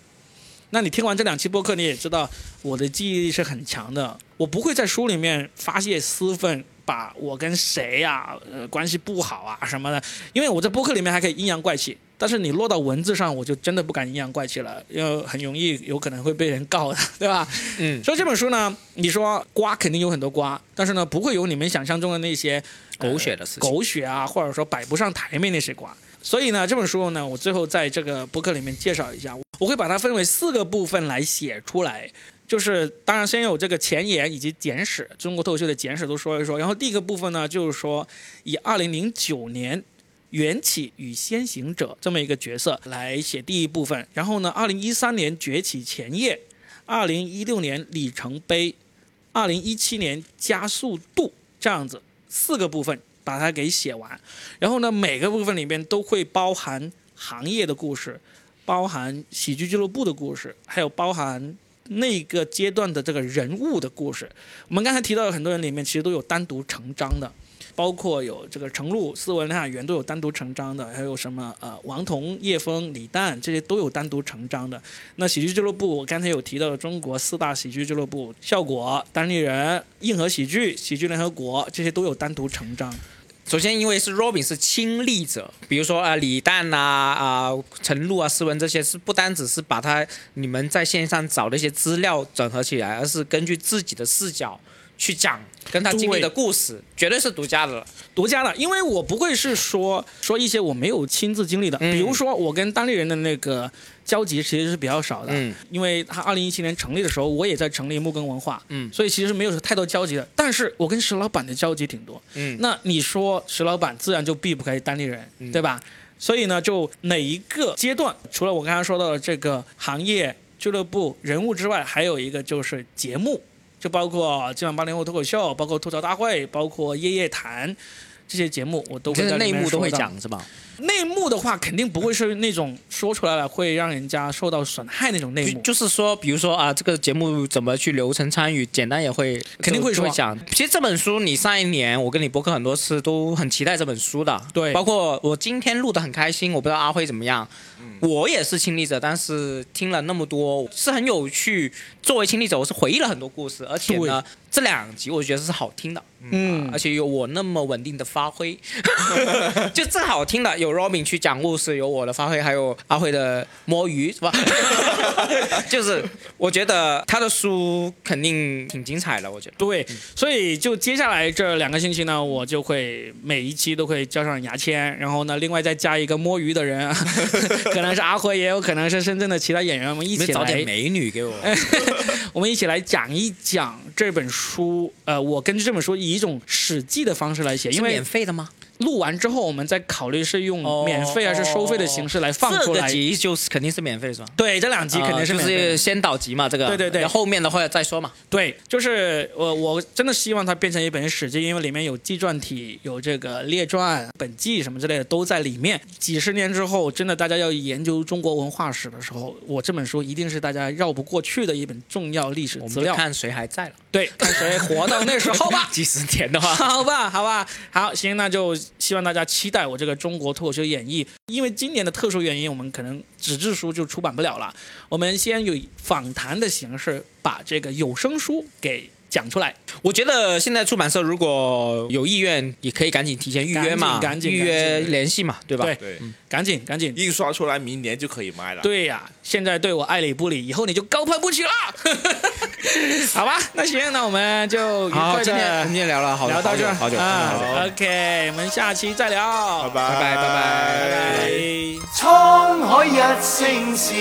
那你听完这两期播客，你也知道我的记忆力是很强的，我不会在书里面发泄私愤，把我跟谁呀、呃，关系不好啊什么的，因为我在播客里面还可以阴阳怪气，但是你落到文字上，我就真的不敢阴阳怪气了，因为很容易有可能会被人告的，对吧？嗯，所以这本书呢，你说瓜肯定有很多瓜，但是呢，不会有你们想象中的那些狗血的事情。狗血啊，或者说摆不上台面那些瓜。所以呢，这本书呢，我最后在这个博客里面介绍一下，我会把它分为四个部分来写出来。就是当然先有这个前言以及简史，中国脱口秀的简史都说一说。然后第一个部分呢，就是说以二零零九年缘起与先行者这么一个角色来写第一部分。然后呢，二零一三年崛起前夜，二零一六年里程碑，二零一七年加速度，这样子四个部分把它给写完。然后呢，每个部分里面都会包含行业的故事，包含喜剧俱乐部的故事，还有包含那个阶段的这个人物的故事。我们刚才提到的很多人里面，其实都有单独成章的，包括有这个程璐、斯文、梁海源都有单独成章的，还有什么呃王彤、叶枫、李诞这些都有单独成章的。那喜剧俱乐部，我刚才有提到的中国四大喜剧俱乐部，效果、单立人、硬核喜剧、喜剧联合国这些都有单独成章。首先，因为是 Robin 是亲历者，比如说啊、李诞呐、啊、陈露啊、斯文这些，是不单只是把他你们在线上找的一些资料整合起来，而是根据自己的视角去讲跟他经历的故事，绝对是独家的了。独家的，因为我不会是说说一些我没有亲自经历的，嗯。比如说我跟当地人的那个交集其实是比较少的，嗯。因为他二零一七年成立的时候，我也在成立木根文化，嗯。所以其实没有太多交集的。但是我跟石老板的交集挺多，嗯。那你说石老板自然就避不开当地人，嗯。对吧？所以呢，就哪一个阶段，除了我刚才说到的这个行业俱乐部人物之外，还有一个就是节目，就包括今晚八零后脱口秀，包括吐槽大会，包括夜夜谈这些节目，我都会在里内幕都会。讲是吧？内幕的话，肯定不会是那种说出来了会让人家受到损害那种内幕。就是说，比如说啊，这个节目怎么去流程参与，简单也会肯定会说会讲。其实这本书，你上一年我跟你播客很多次都很期待这本书的，对包括我今天录的很开心，我不知道阿辉怎么样。我也是亲历者，但是听了那么多是很有趣。作为亲历者，我是回忆了很多故事，而且呢，这两集我觉得是好听的。嗯而且有我那么稳定的发挥，就正好听的有 Robin 去讲故事，有我的发挥，还有阿辉的摸鱼，是吧？就是我觉得他的书肯定挺精彩的，我觉得。对，所以就接下来这两个星期呢，我就会每一期都会交上牙签，然后呢，另外再加一个摸鱼的人，可能是阿辉，也有可能是深圳的其他演员，我们一起来找点美女给我。我们一起来讲一讲这本书。呃，我根据这本书以一种史记的方式来写，因为免费的吗？录完之后，我们再考虑是用哦免费还是收费的形式来放出这个。集就是肯定是免费是吧？对，这两集肯定是先导集嘛，这个。对对对后面的话再说嘛。对，就是我我真的希望它变成一本史记，因为里面有纪传体、有这个列传、本纪什么之类的都在里面。几十年之后，真的大家要研究中国文化史的时候，我这本书一定是大家绕不过去的一本重要历史资料。就看谁还在了。对，看谁活到那时候吧。几十年的话，好吧，好吧，好，行，那就希望大家期待我这个中国脱口秀演绎。因为今年的特殊原因，我们可能纸质书就出版不了了。我们先以访谈的形式把这个有声书给讲出来。我觉得现在出版社如果有意愿，也可以赶紧提前预约嘛，赶紧预约联系嘛，对吧？对，赶紧赶紧印刷出来，明年就可以卖了。对呀、现在对我爱理不理，以后你就高攀不起了。好吧，那行，那我们就好，今天今天聊了，好聊到这，好久啊。OK，我们下期再聊，拜拜拜拜拜拜。沧海一声笑，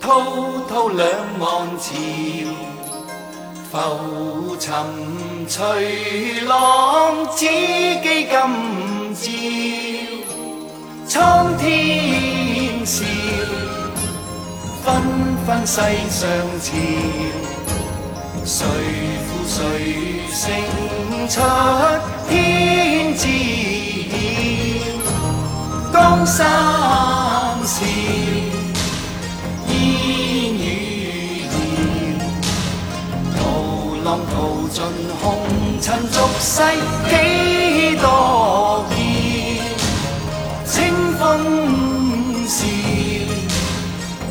滔滔两岸潮。浮沉隨浪，只记今朝。蒼天笑，紛紛世上潮，誰負誰勝出天知曉。江山笑，尽红尘俗世几多变，清风笑，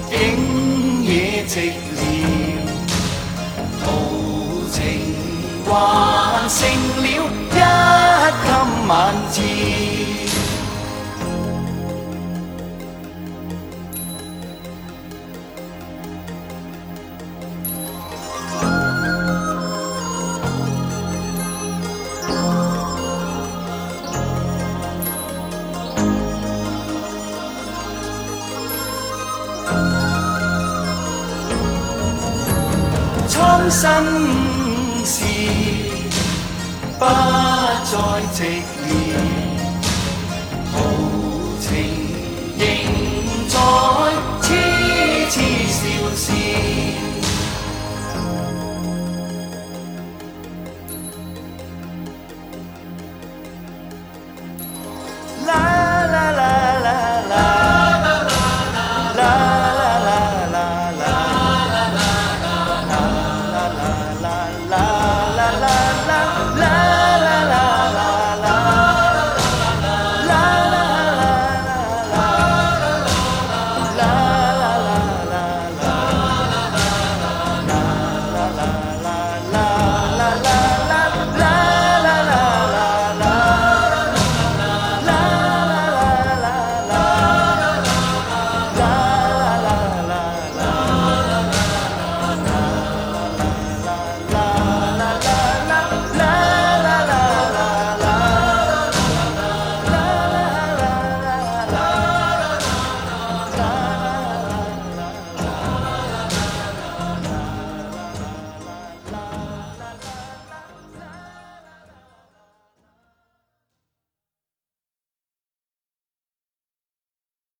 景野寂寥，豪情还剩了一襟晚照。心事，不再寂